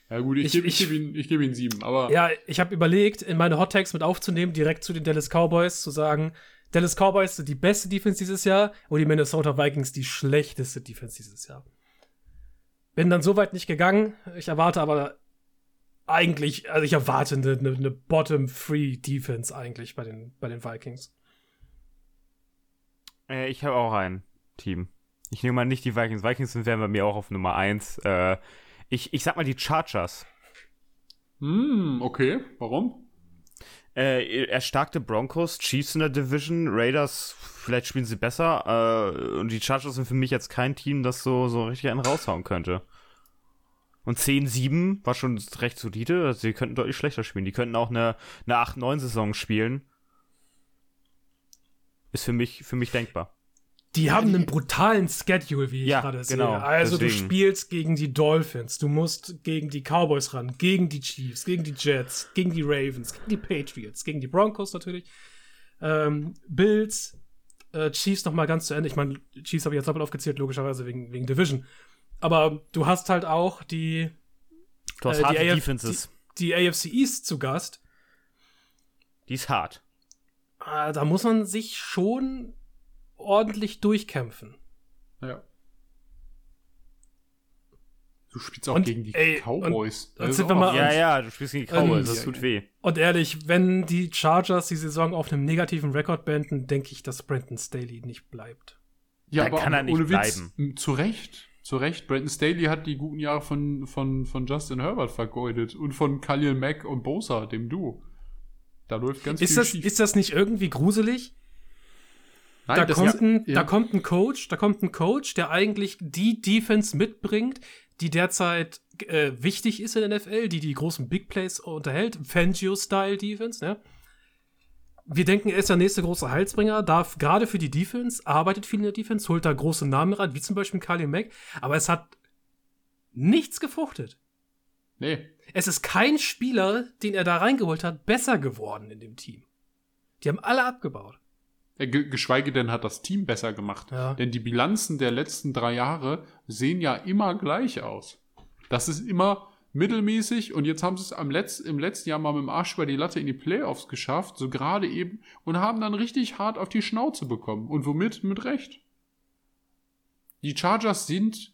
Ja gut, ich, Ich- gebe ich, ich- gebe ihm, ich gebe ihm sieben, aber Ja, ich habe überlegt, in meine Hot Takes mit aufzunehmen, direkt zu den Dallas Cowboys, zu sagen, Dallas Cowboys sind die beste Defense dieses Jahr und die Minnesota Vikings die schlechteste Defense dieses Jahr. Bin dann soweit nicht gegangen. Ich erwarte aber eigentlich, also ich erwarte eine, eine, eine Bottom-Free-Defense eigentlich bei den, bei den Vikings. Äh, ich habe auch ein Team. Ich nehme mal nicht die Vikings. Vikings sind wären bei mir auch auf Nummer 1. Äh, ich, ich sag mal die Chargers. hm, okay, warum? Äh, erstarkte Broncos, Chiefs in der Division, Raiders, vielleicht spielen sie besser. Äh, und die Chargers sind für mich jetzt kein Team, das so, so richtig einen raushauen könnte. Und 10-7 war schon recht solide. Also, sie könnten deutlich schlechter spielen. Die könnten auch eine, eine 8-9-Saison spielen. Ist für mich, für mich denkbar. Die haben einen brutalen Schedule, wie ich Ja, gerade sehe. genau, Also du deswegen. spielst gegen die Dolphins, du musst gegen die Cowboys ran, gegen die Chiefs, gegen die Jets, gegen die Ravens, gegen die Patriots, gegen die Broncos natürlich, ähm, Bills, äh, Chiefs noch mal ganz zu Ende. Ich meine, Chiefs habe ich jetzt doppelt aufgezählt, logischerweise wegen, wegen Division. Aber du hast halt auch die, Du hast äh, die, harte AF Defenses. die, die AFC East zu Gast. Die ist hart. Äh, da muss man sich schon ordentlich durchkämpfen. Ja. Du spielst auch Und, gegen die ey, Cowboys. und- und wir auch mal- Ja, ja, du spielst gegen die Cowboys, Ähm, das tut weh. Und ehrlich, wenn die Chargers die Saison auf einem negativen Rekord beenden, denke ich, dass Brandon Staley nicht bleibt. Ja, Da aber kann er nicht ohne Witz, bleiben. zu Recht. Zu Recht. Brandon Staley hat die guten Jahre von, von, von Justin Herbert vergeudet und von Khalil Mack und Bosa, dem Duo. Da läuft ganz Ist viel das, schief. ist das nicht irgendwie gruselig? Nein, da, kommt ist- ein, ja. da kommt ein Coach, da kommt ein Coach, der eigentlich die Defense mitbringt, die derzeit äh, wichtig ist in der NFL, die die großen Big Plays unterhält, Fangio-Style-Defense, ne? Wir denken, er ist der nächste große Heilsbringer, darf gerade für die Defense, arbeitet viel in der Defense, holt da große Namen ran, wie zum Beispiel Kali Mack, aber es hat nichts gefruchtet. Nee. Es ist kein Spieler, den er da reingeholt hat, besser geworden in dem Team. Die haben alle abgebaut. Äh, ge- Geschweige denn hat das Team besser gemacht. Ja. Denn die Bilanzen der letzten drei Jahre sehen ja immer gleich aus. Das ist immer mittelmäßig und jetzt haben sie es am Letz-, im letzten Jahr mal mit dem Arsch über die Latte in die Playoffs geschafft, so gerade eben, und haben dann richtig hart auf die Schnauze bekommen. Und womit? Mit Recht. Die Chargers sind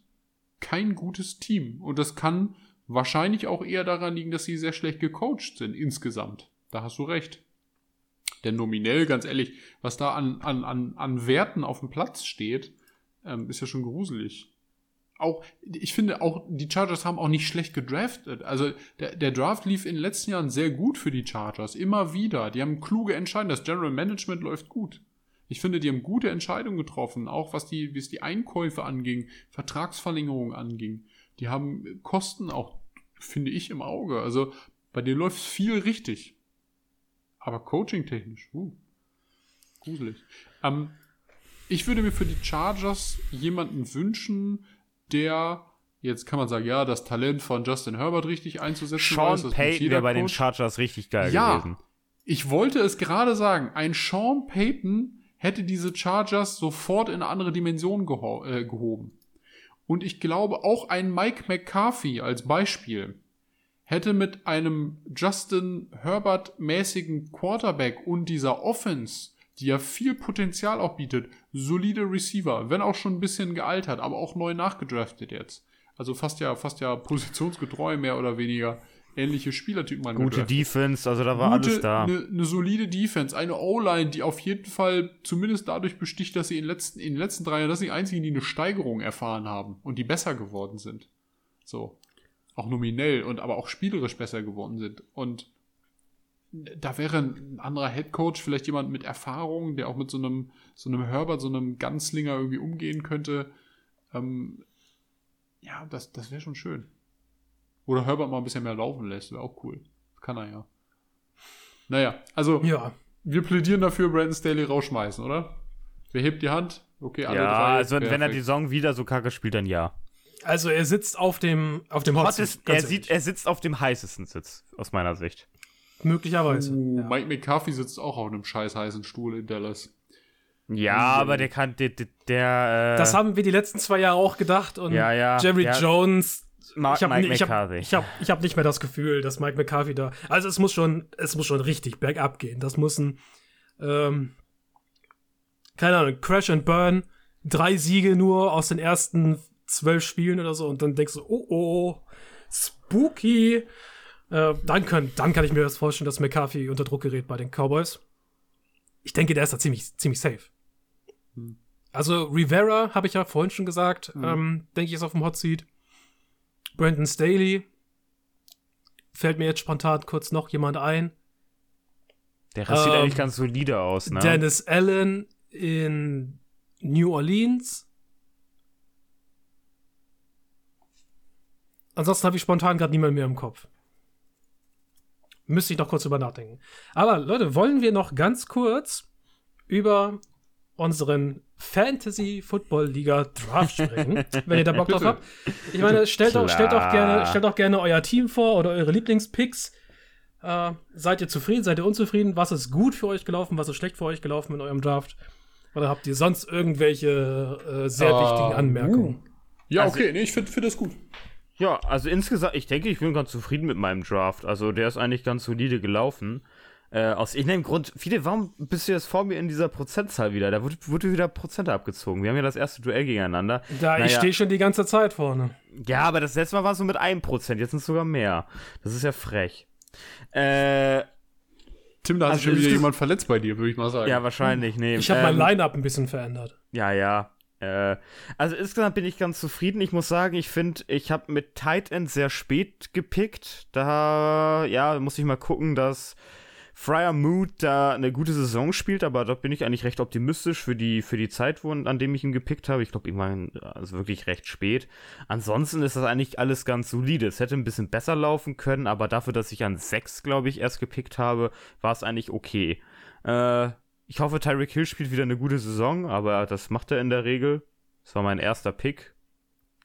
kein gutes Team und das kann wahrscheinlich auch eher daran liegen, dass sie sehr schlecht gecoacht sind insgesamt. Da hast du recht. Denn nominell, ganz ehrlich, was da an, an, an, an Werten auf dem Platz steht, ähm, ist ja schon gruselig. Auch, ich finde auch, die Chargers haben auch nicht schlecht gedraftet. Also der, der Draft lief in den letzten Jahren sehr gut für die Chargers. Immer wieder. Die haben kluge Entscheidungen. Das General Management läuft gut. Ich finde, die haben gute Entscheidungen getroffen, auch was die, wie es die Einkäufe anging, Vertragsverlängerungen anging. Die haben Kosten auch, finde ich, im Auge. Also bei denen läuft viel richtig. Aber coaching-technisch, uh, gruselig. Ähm, ich würde mir für die Chargers jemanden wünschen, der, jetzt kann man sagen, ja, das Talent von Justin Herbert richtig einzusetzen Sean weiß, Payton wäre bei den. Chargers richtig geil Ja. gewesen. Ich wollte es gerade sagen, ein Sean Payton hätte diese Chargers sofort in eine andere Dimension geho äh, gehoben. Und ich glaube, auch ein Mike McCarthy als Beispiel hätte mit einem Justin Herbert-mäßigen Quarterback und dieser Offense, die ja viel Potenzial auch bietet, solide Receiver, wenn auch schon ein bisschen gealtert, aber auch neu nachgedraftet jetzt. Also fast ja, fast ja positionsgetreu mehr oder weniger ähnliche Spielertypen Gute Defense, also da war alles da. Eine ne solide Defense, eine O-Line, die auf jeden Fall zumindest dadurch besticht, dass sie in, den letzten, in den letzten drei Jahren, das sind die einzigen, die eine Steigerung erfahren haben und die besser geworden sind. So. Auch nominell und aber auch spielerisch besser geworden sind. Und da wäre ein anderer Headcoach, vielleicht jemand mit Erfahrung, der auch mit so einem, so einem Herbert, so einem Ganzlinger irgendwie umgehen könnte. Ähm, ja, das, das wäre schon schön. Oder Herbert mal ein bisschen mehr laufen lässt, wäre auch cool. Kann er ja. Naja, also Ja. wir plädieren dafür, Brandon Staley rausschmeißen, oder? Wer hebt die Hand? Okay, alle Ja, drei. also wenn er Perfekt. die Saison wieder so kacke spielt, dann ja. Also er sitzt auf dem, auf dem Hot Seat, er, sieht, er sitzt auf dem heißesten Sitz, aus meiner Sicht. möglicherweise. Uh, ja. Mike McCarthy sitzt auch auf einem scheiß heißen Stuhl in Dallas. Ja, Mhm. aber der kann, der, der, der äh, Das haben wir die letzten zwei Jahre auch gedacht und Ja, ja, Jerry ja. Jones. Ma Ich habe Mike ich hab, McCarthy. ich hab, ich hab nicht mehr das Gefühl, dass Mike McCarthy da. Also es muss schon, es muss schon richtig bergab gehen. Das muss ein, ähm, keine Ahnung, Crash and Burn, drei Siege nur aus den ersten zwölf Spielen oder so und dann denkst du, oh oh, spooky. Äh, dann, können, dann kann ich mir das vorstellen, dass McCarthy unter Druck gerät bei den Cowboys. Ich denke, der ist da ziemlich, ziemlich safe. Hm. Also Rivera, habe ich ja vorhin schon gesagt, ähm, denke ich, ist auf dem Hot Seat. Brandon Staley. Fällt mir jetzt spontan kurz noch jemand ein. Der Rest sieht Ähm, eigentlich ganz solide aus, ne? Dennis Allen in New Orleans. Ansonsten habe ich spontan gerade niemand mehr im Kopf. Müsste ich noch kurz drüber nachdenken. Aber Leute, wollen wir noch ganz kurz über unseren Fantasy Football Liga Draft sprechen, wenn ihr da Bock drauf habt. Ich meine, stellt auch, stellt, auch gerne, stellt auch gerne euer Team vor oder eure Lieblingspicks. Äh, seid ihr zufrieden? Seid ihr unzufrieden? Was ist gut für euch gelaufen? Was ist schlecht für euch gelaufen in eurem Draft? Oder habt ihr sonst irgendwelche äh, sehr Uh, wichtigen Anmerkungen? Ja, Also- okay, nee, ich finde find das gut. Ja, also insgesamt, ich denke, ich bin ganz zufrieden mit meinem Draft. Also der ist eigentlich ganz solide gelaufen. Äh, aus irgendeinem Grund, viele, warum bist du jetzt vor mir in dieser Prozentzahl wieder? Da wurde, wurde wieder Prozente abgezogen. Wir haben ja das erste Duell gegeneinander. Da, ich Naja. stehe schon die ganze Zeit vorne. Ja, aber das letzte Mal war es so mit einem Prozent, jetzt sind es sogar mehr. Das ist ja frech. Äh, Tim, da hat Also sich schon wieder jemand verletzt bei dir, würde ich mal sagen. ja, wahrscheinlich, nee. Ich habe ähm, mein Line-Up ein bisschen verändert. Ja, ja. Äh, also insgesamt bin ich ganz zufrieden. Ich muss sagen, ich finde, ich habe mit Tight End sehr spät gepickt. Da, ja, muss ich mal gucken, dass Friar Mood da eine gute Saison spielt, aber da bin ich eigentlich recht optimistisch für die, für die Zeit, wo, an dem ich ihn gepickt habe. Ich glaube, irgendwann, also wirklich recht spät. Ansonsten ist das eigentlich alles ganz solide. Es hätte ein bisschen besser laufen können, aber dafür, dass ich an 6, glaube ich, erst gepickt habe, war es eigentlich okay. Äh, ich hoffe, Tyreek Hill spielt wieder eine gute Saison, aber das macht er in der Regel. Das war mein erster Pick.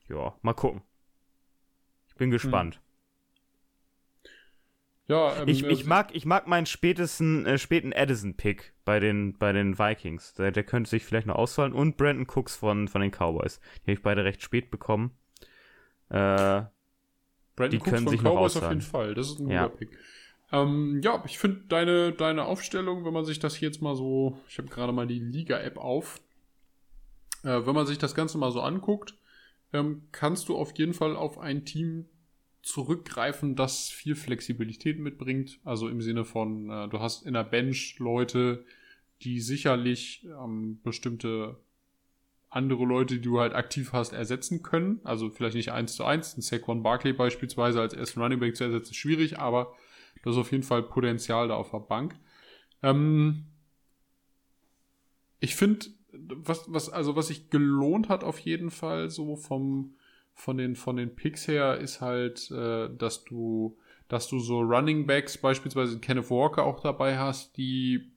Ja, mal gucken. Ich bin gespannt. Ja, ähm, Ich, äh, ich, mag, ich mag meinen spätesten, äh, späten Addison-Pick bei den, bei den Vikings. Der, der könnte sich vielleicht noch ausfallen. Und Brandon Cooks von, von den Cowboys. Die habe ich beide recht spät bekommen. Äh, Brandon die Cooks können von sich noch Cowboys auf jeden Fall. Das ist ein Ja. guter Pick. Ähm, ja, ich finde deine, deine Aufstellung, wenn man sich das jetzt mal so, ich habe gerade mal die Liga-App auf, äh, wenn man sich das Ganze mal so anguckt, ähm, kannst du auf jeden Fall auf ein Team zurückgreifen, das viel Flexibilität mitbringt. Also im Sinne von, äh, du hast in der Bench Leute, die sicherlich ähm, bestimmte andere Leute, die du halt aktiv hast, ersetzen können. Also vielleicht nicht eins zu eins. Ein Saquon Barkley beispielsweise als ersten Running Back zu ersetzen, ist schwierig, aber das ist auf jeden Fall Potenzial da auf der Bank. Ähm ich finde, was, was, also was sich gelohnt hat auf jeden Fall so vom, von den, von den Picks her, ist halt, äh, dass du, dass du so Running Backs, beispielsweise Kenneth Walker auch dabei hast, die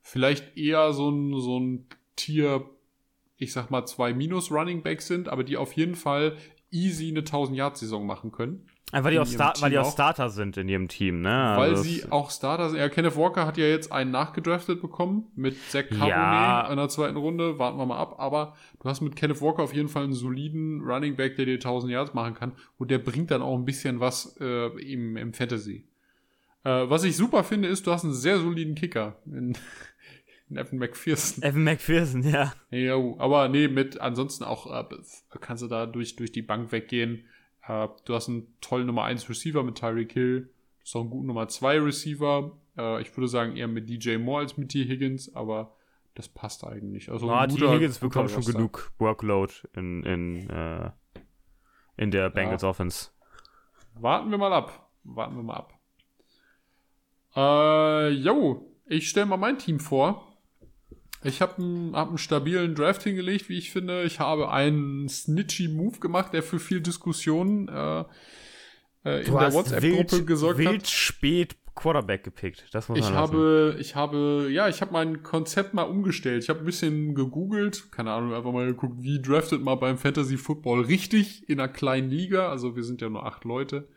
vielleicht eher so ein, so ein Tier, ich sag mal, zwei Minus Running Backs sind, aber die auf jeden Fall easy eine 1000-Yard-Saison machen können. Einfach, weil die, auch, Star weil die Team auch. Starter sind in ihrem Team, ne? Weil Also sie auch Starter sind. Ja, Kenneth Walker hat ja jetzt einen nachgedraftet bekommen mit Zach Cabernet Ja. in der zweiten Runde. Warten wir mal ab. Aber du hast mit Kenneth Walker auf jeden Fall einen soliden Running Back, der dir 1000 Yards machen kann. Und der bringt dann auch ein bisschen was äh, im, im Fantasy. Äh, was ich super finde, ist, du hast einen sehr soliden Kicker in, in Evan McPherson. Evan McPherson, ja. Ja, aber nee, mit ansonsten auch äh, kannst du da durch, durch die Bank weggehen. Äh, du hast einen tollen Nummer 1 Receiver mit Tyreek Hill. Du hast auch einen guten Nummer 2 Receiver. Äh, ich würde sagen eher mit DJ Moore als mit T. Higgins, aber das passt eigentlich. Also Ah, T. Higgins bekommt schon genug Workload in, in, äh, in der Bengals Offense. Warten wir mal ab. Warten wir mal ab. Äh, yo, ich stelle mal mein Team vor. Ich habe einen, hab einen stabilen Draft hingelegt, wie ich finde. Ich habe einen snitchy Move gemacht, der für viel Diskussion äh, äh, in der WhatsApp-Gruppe gesorgt wild hat. spät Quarterback gepickt. Das muss Ich man lassen. habe, ich habe, ja, ich habe mein Konzept mal umgestellt. Ich habe ein bisschen gegoogelt, keine Ahnung, einfach mal geguckt, wie draftet man beim Fantasy Football richtig in einer kleinen Liga. Also wir sind ja nur acht Leute.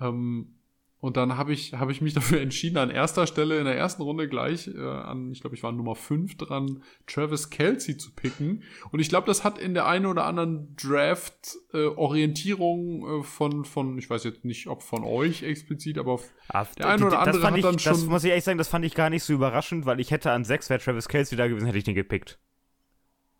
Ähm, und dann habe ich, habe ich mich dafür entschieden, an erster Stelle in der ersten Runde gleich äh, an, ich glaube, ich war Nummer 5 dran, Travis Kelsey zu picken. Und ich glaube, das hat in der einen oder anderen Draft äh, Orientierung äh, von, von, ich weiß jetzt nicht, ob von euch explizit, aber auf Ah, der eine oder das andere fand hat ich, dann Das schon- muss ich ehrlich sagen, das fand ich gar nicht so überraschend, weil ich hätte an 6 wäre Travis Kelsey da gewesen, hätte ich den gepickt.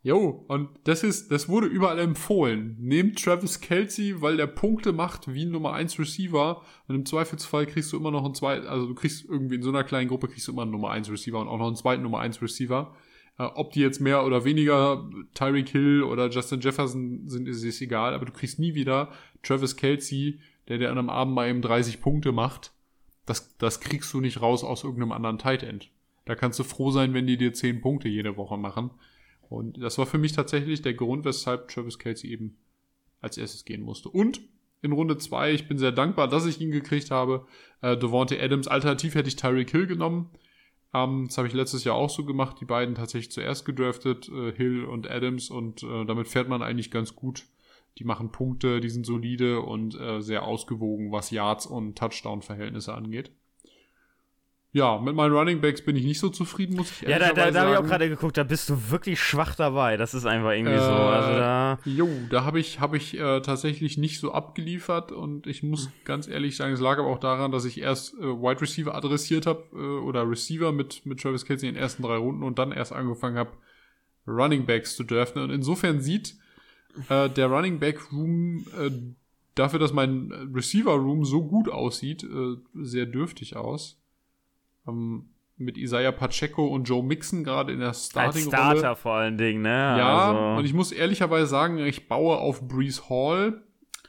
Jo, und das ist, das wurde überall empfohlen. Nehmt Travis Kelsey, weil der Punkte macht wie ein Nummer 1 Receiver. Und im Zweifelsfall kriegst du immer noch einen zweiten, also du kriegst irgendwie in so einer kleinen Gruppe kriegst du immer einen Nummer 1 Receiver und auch noch einen zweiten Nummer 1 Receiver. Äh, ob die jetzt mehr oder weniger Tyreek Hill oder Justin Jefferson sind, ist es egal, aber du kriegst nie wieder Travis Kelsey, der dir an einem Abend mal eben 30 Punkte macht. Das, das kriegst du nicht raus aus irgendeinem anderen Tight End. Da kannst du froh sein, wenn die dir 10 Punkte jede Woche machen. Und das war für mich tatsächlich der Grund, weshalb Travis Kelsey eben als erstes gehen musste. Und in Runde 2, ich bin sehr dankbar, dass ich ihn gekriegt habe. Äh, Devontae Adams, alternativ hätte ich Tyreek Hill genommen. Ähm, das habe ich letztes Jahr auch so gemacht, die beiden tatsächlich zuerst gedraftet, äh, Hill und Adams. Und äh, damit fährt man eigentlich ganz gut. Die machen Punkte, die sind solide und äh, sehr ausgewogen, was Yards und Touchdown-Verhältnisse angeht. Ja, mit meinen Running Backs bin ich nicht so zufrieden, muss ich Ja, da, da, da habe ich auch sagen. gerade geguckt, da bist du wirklich schwach dabei. Das ist einfach irgendwie Äh, so. Also da. Jo, da habe ich, hab ich äh, tatsächlich nicht so abgeliefert und ich muss ganz ehrlich sagen, es lag aber auch daran, dass ich erst äh, Wide Receiver adressiert habe äh, oder Receiver mit, mit Travis Kelsey in den ersten drei Runden und dann erst angefangen habe, Running Backs zu draften. Und insofern sieht äh, der Running Back Room äh, dafür, dass mein Receiver Room so gut aussieht, äh, sehr dürftig aus. Ähm, mit Isaiah Pacheco und Joe Mixon gerade in der Als Starting-Rolle. Starter vor allen Dingen, ne? Ja, also, und ich muss ehrlicherweise sagen, ich baue auf Brees Hall,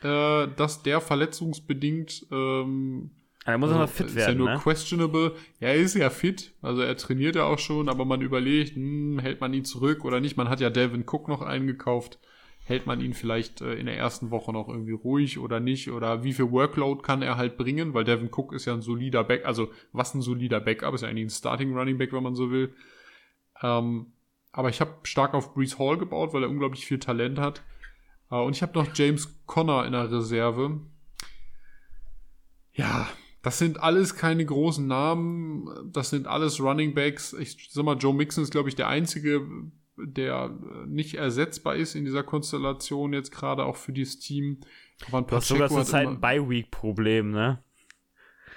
äh, dass der verletzungsbedingt ähm, er muss also, fit ist werden, ja nur ne? questionable. Ja, er ist ja fit, also er trainiert ja auch schon, aber man überlegt, hm, hält man ihn zurück oder nicht. Man hat ja Delvin Cook noch eingekauft. Hält man ihn vielleicht äh, in der ersten Woche noch irgendwie ruhig oder nicht? Oder wie viel Workload kann er halt bringen? Weil Devin Cook ist ja ein solider Back, also was ein solider Backup, ist ja eigentlich ein Starting Running Back, wenn man so will. Ähm, aber ich habe stark auf Brees Hall gebaut, weil er unglaublich viel Talent hat. Äh, und ich habe noch James Conner in der Reserve. Ja, das sind alles keine großen Namen. Das sind alles Running Backs. Ich sag mal, Joe Mixon ist, glaube ich, der einzige, der äh, nicht ersetzbar ist in dieser Konstellation jetzt gerade auch für dieses Team. Aber Du hast sogar zur Zeit ein Bye-Week-Problem, ne?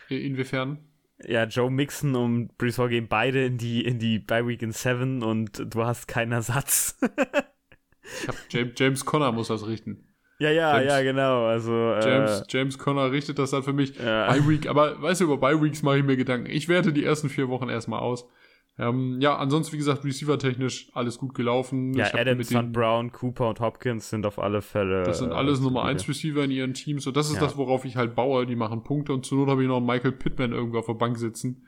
Inwiefern? Ja, Joe Mixon und Brees Hall gehen beide in die, in die Bye-Week in 7 und du hast keinen Ersatz. Ich hab James, James Conner muss das richten. ja, ja, James- ja, genau. Also, James, äh, James Conner richtet das dann für mich. Ja. Bye Week, aber weißt du, über Bye Weeks mache ich mir Gedanken. Ich werte die ersten vier Wochen erstmal aus. Ähm, ja, ansonsten, wie gesagt, Receiver-technisch alles gut gelaufen. ja, Adams, den- Brown, Cooper und Hopkins sind auf alle Fälle. Das sind äh, alles Nummer gute. 1 Receiver in ihren Teams. Und das ist Ja. das, worauf ich halt baue. Die machen Punkte und zur Not habe ich noch einen Michael Pittman irgendwo auf der Bank sitzen.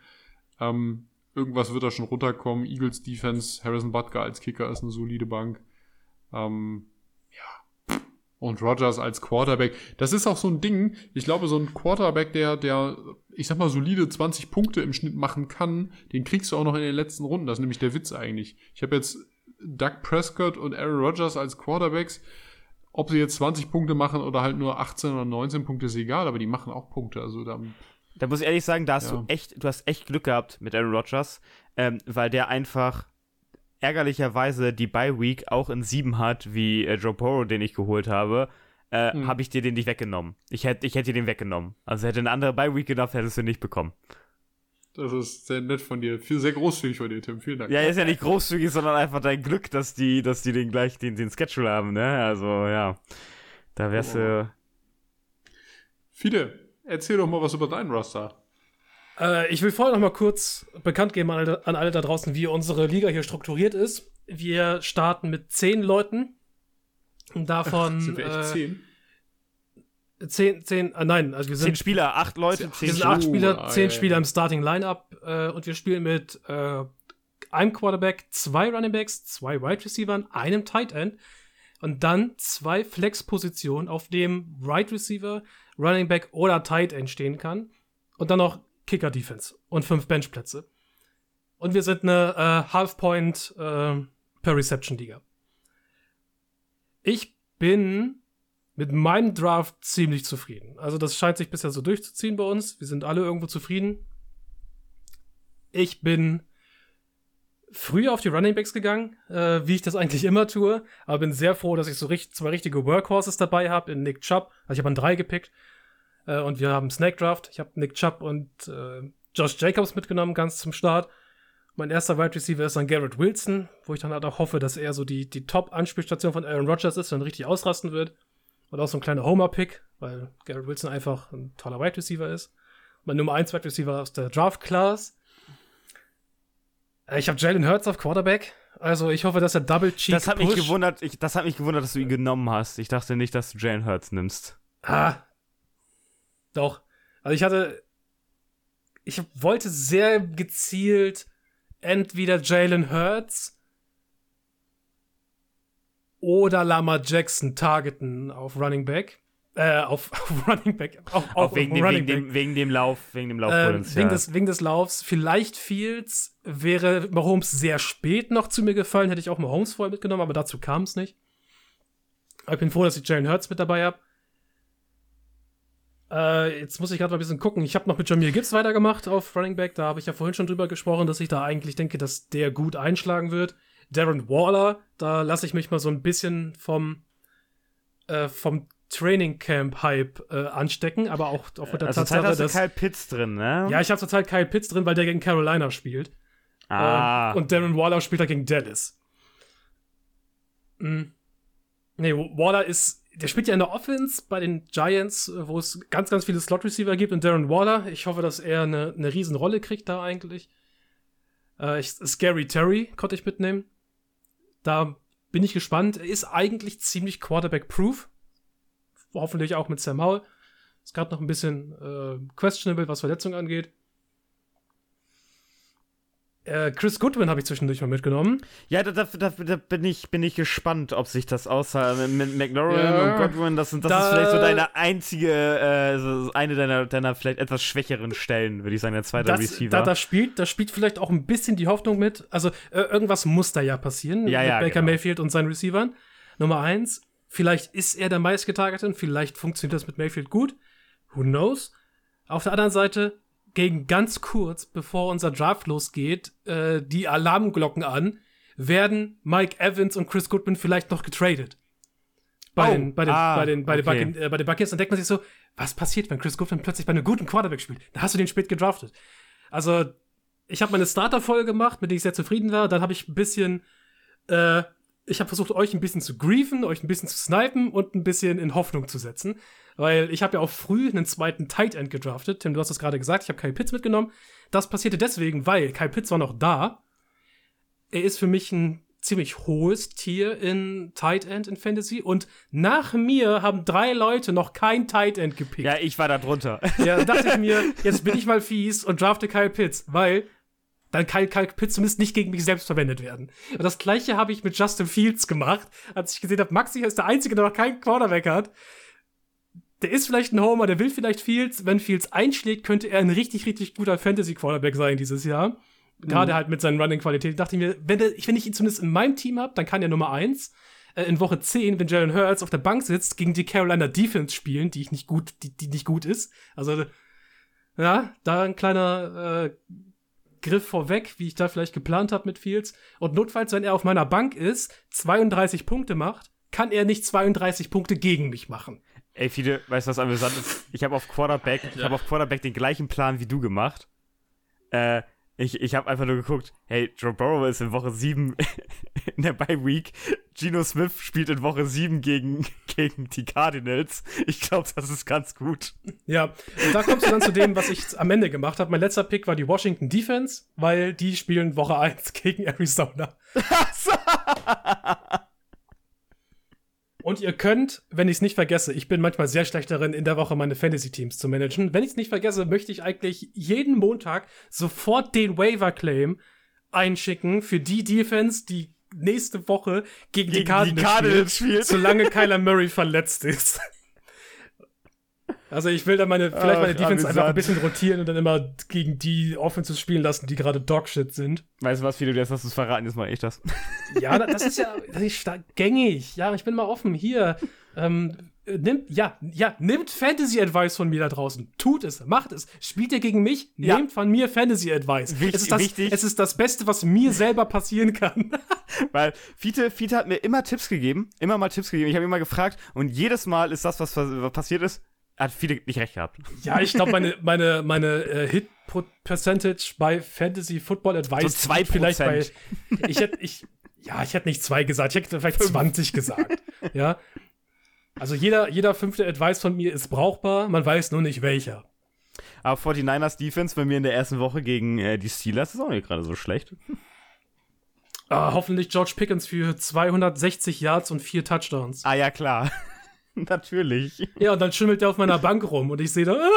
Ähm, irgendwas wird da schon runterkommen. Eagles Defense, Harrison Butker als Kicker ist eine solide Bank. Ähm. Und Rogers als Quarterback. Das ist auch so ein Ding. Ich glaube, so ein Quarterback, der, der, ich sag mal, solide 20 Punkte im Schnitt machen kann, den kriegst du auch noch in den letzten Runden. Das ist nämlich der Witz eigentlich. Ich habe jetzt Doug Prescott und Aaron Rodgers als Quarterbacks. Ob sie jetzt 20 Punkte machen oder halt nur 18 oder 19 Punkte, ist egal, aber die machen auch Punkte. Also da, Da muss ich ehrlich sagen, da hast Ja. du echt, du hast echt Glück gehabt mit Aaron Rodgers, ähm, weil der einfach ärgerlicherweise die Bye Week auch in sieben hat, wie äh, Joe Burrow, den ich geholt habe. Äh, Hm. Habe ich dir den nicht weggenommen. Ich hätte ich hätte dir den weggenommen. Also hätte eine andere Bye Week gedacht, hättest du nicht bekommen. das ist sehr nett von dir. Viel, sehr großzügig von dir, Tim. Vielen Dank. Ja, ist ja nicht großzügig, sondern einfach dein Glück, dass die, dass die den gleich den, den Schedule haben, ne? Also ja. Da wärst Oh. du. Fide, erzähl doch mal was über deinen Roster. Äh, ich will vorher noch mal kurz bekannt geben an alle, an alle da draußen, wie unsere Liga hier strukturiert ist. Wir starten mit zehn Leuten. Und davon Sind wir echt äh, 10? zehn, zehn, äh, nein, also wir Zehn sind, Spieler, acht Leute, zehn wir sind acht Spieler, ah, zehn. Spieler im Starting Lineup äh, und wir spielen mit äh, einem Quarterback, zwei Running Backs, zwei Wide Receivers, einem Tight End und dann zwei Flex-Positionen, auf dem Right Receiver, Running Back oder Tight End stehen kann und dann noch Kicker Defense und fünf Benchplätze. Und wir sind eine äh, Half Point äh, per Reception Liga. Ich bin mit meinem Draft ziemlich zufrieden. Also das scheint sich bisher so durchzuziehen bei uns. Wir sind alle irgendwo zufrieden. Ich bin früher auf die Running Backs gegangen, äh, wie ich das eigentlich immer tue, aber bin sehr froh, dass ich so richtig, zwei richtige Workhorses dabei habe in Nick Chubb. Also ich habe an drei gepickt äh, und wir haben Snake Draft. Ich habe Nick Chubb und äh, Josh Jacobs mitgenommen ganz zum Start. Mein erster Wide Receiver ist dann Garrett Wilson, wo ich dann halt auch hoffe, dass er so die, die Top-Anspielstation von Aaron Rodgers ist und richtig ausrasten wird. Und auch so ein kleiner Homer-Pick, weil Garrett Wilson einfach ein toller Wide Receiver ist. Mein Nummer 1 Wide Receiver aus der Draft-Class. Äh, Ich habe Jalen Hurts auf Quarterback. Also ich hoffe, dass er Double Cheek Das hat mich gewundert, ich, das hat mich gewundert, dass du ihn genommen hast. Ich dachte nicht, dass du Jalen Hurts nimmst. Ah. Doch. Also ich hatte. Ich wollte sehr gezielt entweder Jalen Hurts oder Lama Jackson targeten auf Running Back. Äh, auf, auf Running Back. Auf, Auch wegen, dem, Running wegen, dem, wegen dem Lauf, wegen dem Ähm, Laufpotenzial. wegen, des, wegen des Laufs. Vielleicht Fields wäre Mahomes sehr spät noch zu mir gefallen, hätte ich auch Mahomes vorher mitgenommen, aber dazu kam es nicht. Ich bin froh, dass ich Jalen Hurts mit dabei habe. Äh, jetzt muss ich gerade mal ein bisschen gucken. Ich habe noch mit Jamir Gibbs weitergemacht auf Running Back. Da habe ich ja vorhin schon drüber gesprochen, dass ich da eigentlich denke, dass der gut einschlagen wird. Darren Waller, da lasse ich mich mal so ein bisschen vom, äh, vom Training Camp Hype äh, anstecken, aber auch aufgrund der Also Tatsache, Zeit hast du dass Kyle Pitts drin, ne? ja, ich habe zurzeit Kyle Pitts drin, weil der gegen Carolina spielt. Ah. Äh, und Darren Waller spielt da gegen Dallas. Mhm. Nee, Waller ist, der spielt ja in der Offense bei den Giants, wo es ganz, ganz viele Slot-Receiver gibt. Und Darren Waller, ich hoffe, dass er eine, eine riesen Rolle kriegt da eigentlich. Äh, ich, Scary Terry konnte ich mitnehmen. Da bin ich gespannt. Er ist eigentlich ziemlich Quarterback-proof. Hoffentlich auch mit Sam Howell. Ist gerade noch ein bisschen äh, questionable, was Verletzungen angeht. Äh, Chris Goodwin habe ich zwischendurch mal mitgenommen. Ja, da, da, da, da bin, ich, bin ich gespannt, ob sich das außer mit McLaurin Ja. und Godwin, das, sind, das Da- ist vielleicht so deine einzige, äh, eine deiner, deiner vielleicht etwas schwächeren Stellen, würde ich sagen, der zweite Das, Receiver. da, das, spielt, das spielt vielleicht auch ein bisschen die Hoffnung mit. Also, äh, irgendwas muss da ja passieren Ja, mit ja, Baker genau. Mayfield und seinen Receivern. Nummer eins, vielleicht ist er der meistgetargetete und vielleicht funktioniert das mit Mayfield gut. Who knows? Auf der anderen Seite, gegen ganz kurz, bevor unser Draft losgeht, äh, die Alarmglocken an, werden Mike Evans und Chris Goodman vielleicht noch getradet. Bei Oh, den, bei den, ah, bei den, bei den, okay. Äh, bei den Buccaneers entdeckt man sich so, was passiert, wenn Chris Goodman plötzlich bei einem guten Quarterback spielt? Da hast du den spät gedraftet. Also, ich habe meine Starter-Folge gemacht, mit der ich sehr zufrieden war. Dann habe ich ein bisschen, äh, ich habe versucht, euch ein bisschen zu griefen, euch ein bisschen zu snipen und ein bisschen in Hoffnung zu setzen. Weil ich habe ja auch früh einen zweiten Tight End gedraftet. Tim, du hast es gerade gesagt, ich habe Kyle Pitts mitgenommen. Das passierte deswegen, weil Kyle Pitts war noch da. Er ist für mich ein ziemlich hohes Tier in Tight End in Fantasy. Und nach mir haben drei Leute noch kein Tight End gepickt. ja, ich war da drunter. Ja, da dachte ich mir, jetzt bin ich mal fies und drafte Kyle Pitts, weil dann kann Kyle Pitts zumindest nicht gegen mich selbst verwendet werden. Und das gleiche habe ich mit Justin Fields gemacht, als ich gesehen habe, Maxi ist der Einzige, der noch keinen Quarterback hat. Der ist vielleicht ein Homer, der will vielleicht Fields. Wenn Fields einschlägt, könnte er ein richtig, richtig guter Fantasy-Quarterback sein dieses Jahr. Gerade halt mit seinen Running-Qualitäten. Dachte ich mir, wenn, der, wenn ich ihn zumindest in meinem Team habe, dann kann er Nummer eins äh, in Woche 10, wenn Jalen Hurts auf der Bank sitzt, gegen die Carolina Defense spielen, die ich nicht gut, die, die nicht gut ist. Also, ja, da ein kleiner äh, Griff vorweg, wie ich da vielleicht geplant habe mit Fields. Und notfalls, wenn er auf meiner Bank ist, 32 Punkte macht, kann er nicht 32 Punkte gegen mich machen. Ey, viele, weißt du, was amüsant ist? Ich habe auf Quarterback, ich habe auf Quarterback den gleichen Plan wie du gemacht. Äh, ich, ich habe einfach nur geguckt, hey, Joe Burrow ist in Woche 7 in der Bye Week. Geno Smith spielt in Woche 7 gegen, gegen die Cardinals. Ich glaube, das ist ganz gut. Ja, und da kommst du dann zu dem, was ich am Ende gemacht habe. Mein letzter Pick war die Washington Defense, weil die spielen Woche 1 gegen Arizona. Und ihr könnt, wenn ich es nicht vergesse, ich bin manchmal sehr schlecht darin, in der Woche meine Fantasy-Teams zu managen. Wenn ich es nicht vergesse, möchte ich eigentlich jeden Montag sofort den Waiver-Claim einschicken für die Defense, die nächste Woche gegen, die Gegen die Cardinals, Cardinals spielt, spielt. solange Kyler Murray verletzt ist. Also ich will da meine, vielleicht meine Ach, Defense einfach ein amüsant. bisschen rotieren und dann immer gegen die Offenses spielen lassen, die gerade Dogshit sind. Weißt du was, wie du jetzt hast du verraten, jetzt mal ich das. Ja, da- das ist ja das ist gängig. Ja, ich bin mal offen. Hier, ähm, äh, nimmt, ja, ja, nimmt Fantasy Advice von mir da draußen. Tut es, macht es. Spielt ihr gegen mich? Ja. Nehmt von mir Fantasy Advice. Wichtig- es, ist das, wichtig. es ist das Beste, was mir selber passieren kann. Weil Fiete, Fiete hat mir immer Tipps gegeben, immer mal Tipps gegeben. Ich habe immer gefragt und jedes Mal ist das, was, was passiert ist, hat Fiete nicht recht gehabt. ja, ich glaube, meine, meine, meine äh, Hit-Percentage bei Fantasy Football Advice So 2%. vielleicht bei. Ich hätte, ich, ja, ich hätte nicht zwei gesagt, ich hätte vielleicht 20 gesagt. Ja. Also jeder, jeder fünfte Advice von mir ist brauchbar, man weiß nur nicht welcher. Aber 49ers Defense bei mir in der ersten Woche gegen äh, die Steelers ist auch nicht gerade so schlecht. Ah, hoffentlich George Pickens für 260 Yards und vier Touchdowns. Ah ja, klar. Natürlich. Ja, und dann schimmelt er auf meiner Bank rum und ich sehe da.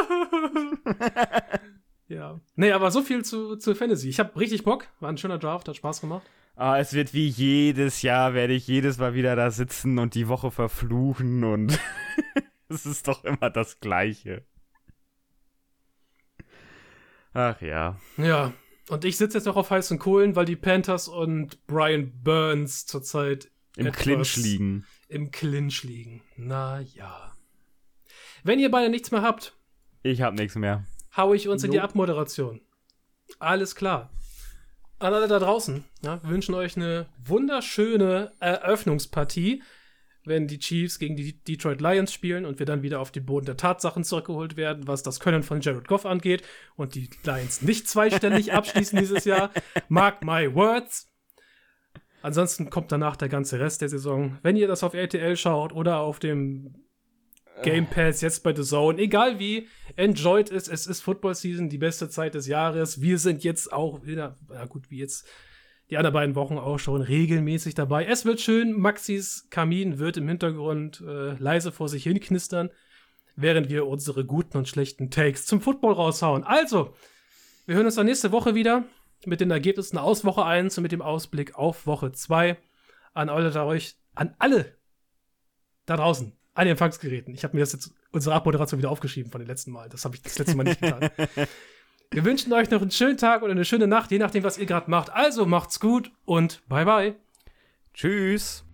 ja. Nee, aber so viel zu, zu Fantasy. Ich habe richtig Bock. War ein schöner Draft, hat Spaß gemacht. Ah, es wird wie jedes Jahr, werde ich jedes Mal wieder da sitzen und die Woche verfluchen und es ist doch immer das Gleiche. Ach ja. Ja. Und ich sitze jetzt noch auf heißen Kohlen, weil die Panthers und Brian Burns zurzeit Im Clinch liegen. Im Clinch liegen. Na ja. Wenn ihr beide nichts mehr habt, Ich habe nichts mehr. Hau ich uns in die. Abmoderation. Alles klar. An alle da draußen, ja, wir wünschen euch eine wunderschöne Eröffnungspartie, wenn die Chiefs gegen die Detroit Lions spielen und wir dann wieder auf den Boden der Tatsachen zurückgeholt werden, was das Können von Jared Goff angeht und die Lions nicht zweistellig abschließen dieses Jahr. Mark my words. Ansonsten kommt danach der ganze Rest der Saison. Wenn ihr das auf RTL schaut oder auf dem Game Pass, jetzt bei The Zone, egal wie, enjoyed es. Es ist Football Season, die beste Zeit des Jahres. Wir sind jetzt auch wieder, ja gut, wie jetzt die anderen beiden Wochen auch schon regelmäßig dabei. Es wird schön. Maxis Kamin wird im Hintergrund äh, leise vor sich hin knistern, während wir unsere guten und schlechten Takes zum Football raushauen. Also, wir hören uns dann nächste Woche wieder mit den Ergebnissen aus Woche 1 und mit dem Ausblick auf Woche 2. An alle an alle da draußen, an den Empfangsgeräten. Ich habe mir das jetzt unsere Abmoderation wieder aufgeschrieben von dem letzten Mal. Das habe ich das letzte Mal nicht getan. Wir wünschen euch noch einen schönen Tag oder eine schöne Nacht, je nachdem, was ihr gerade macht. Also macht's gut und bye bye. Tschüss.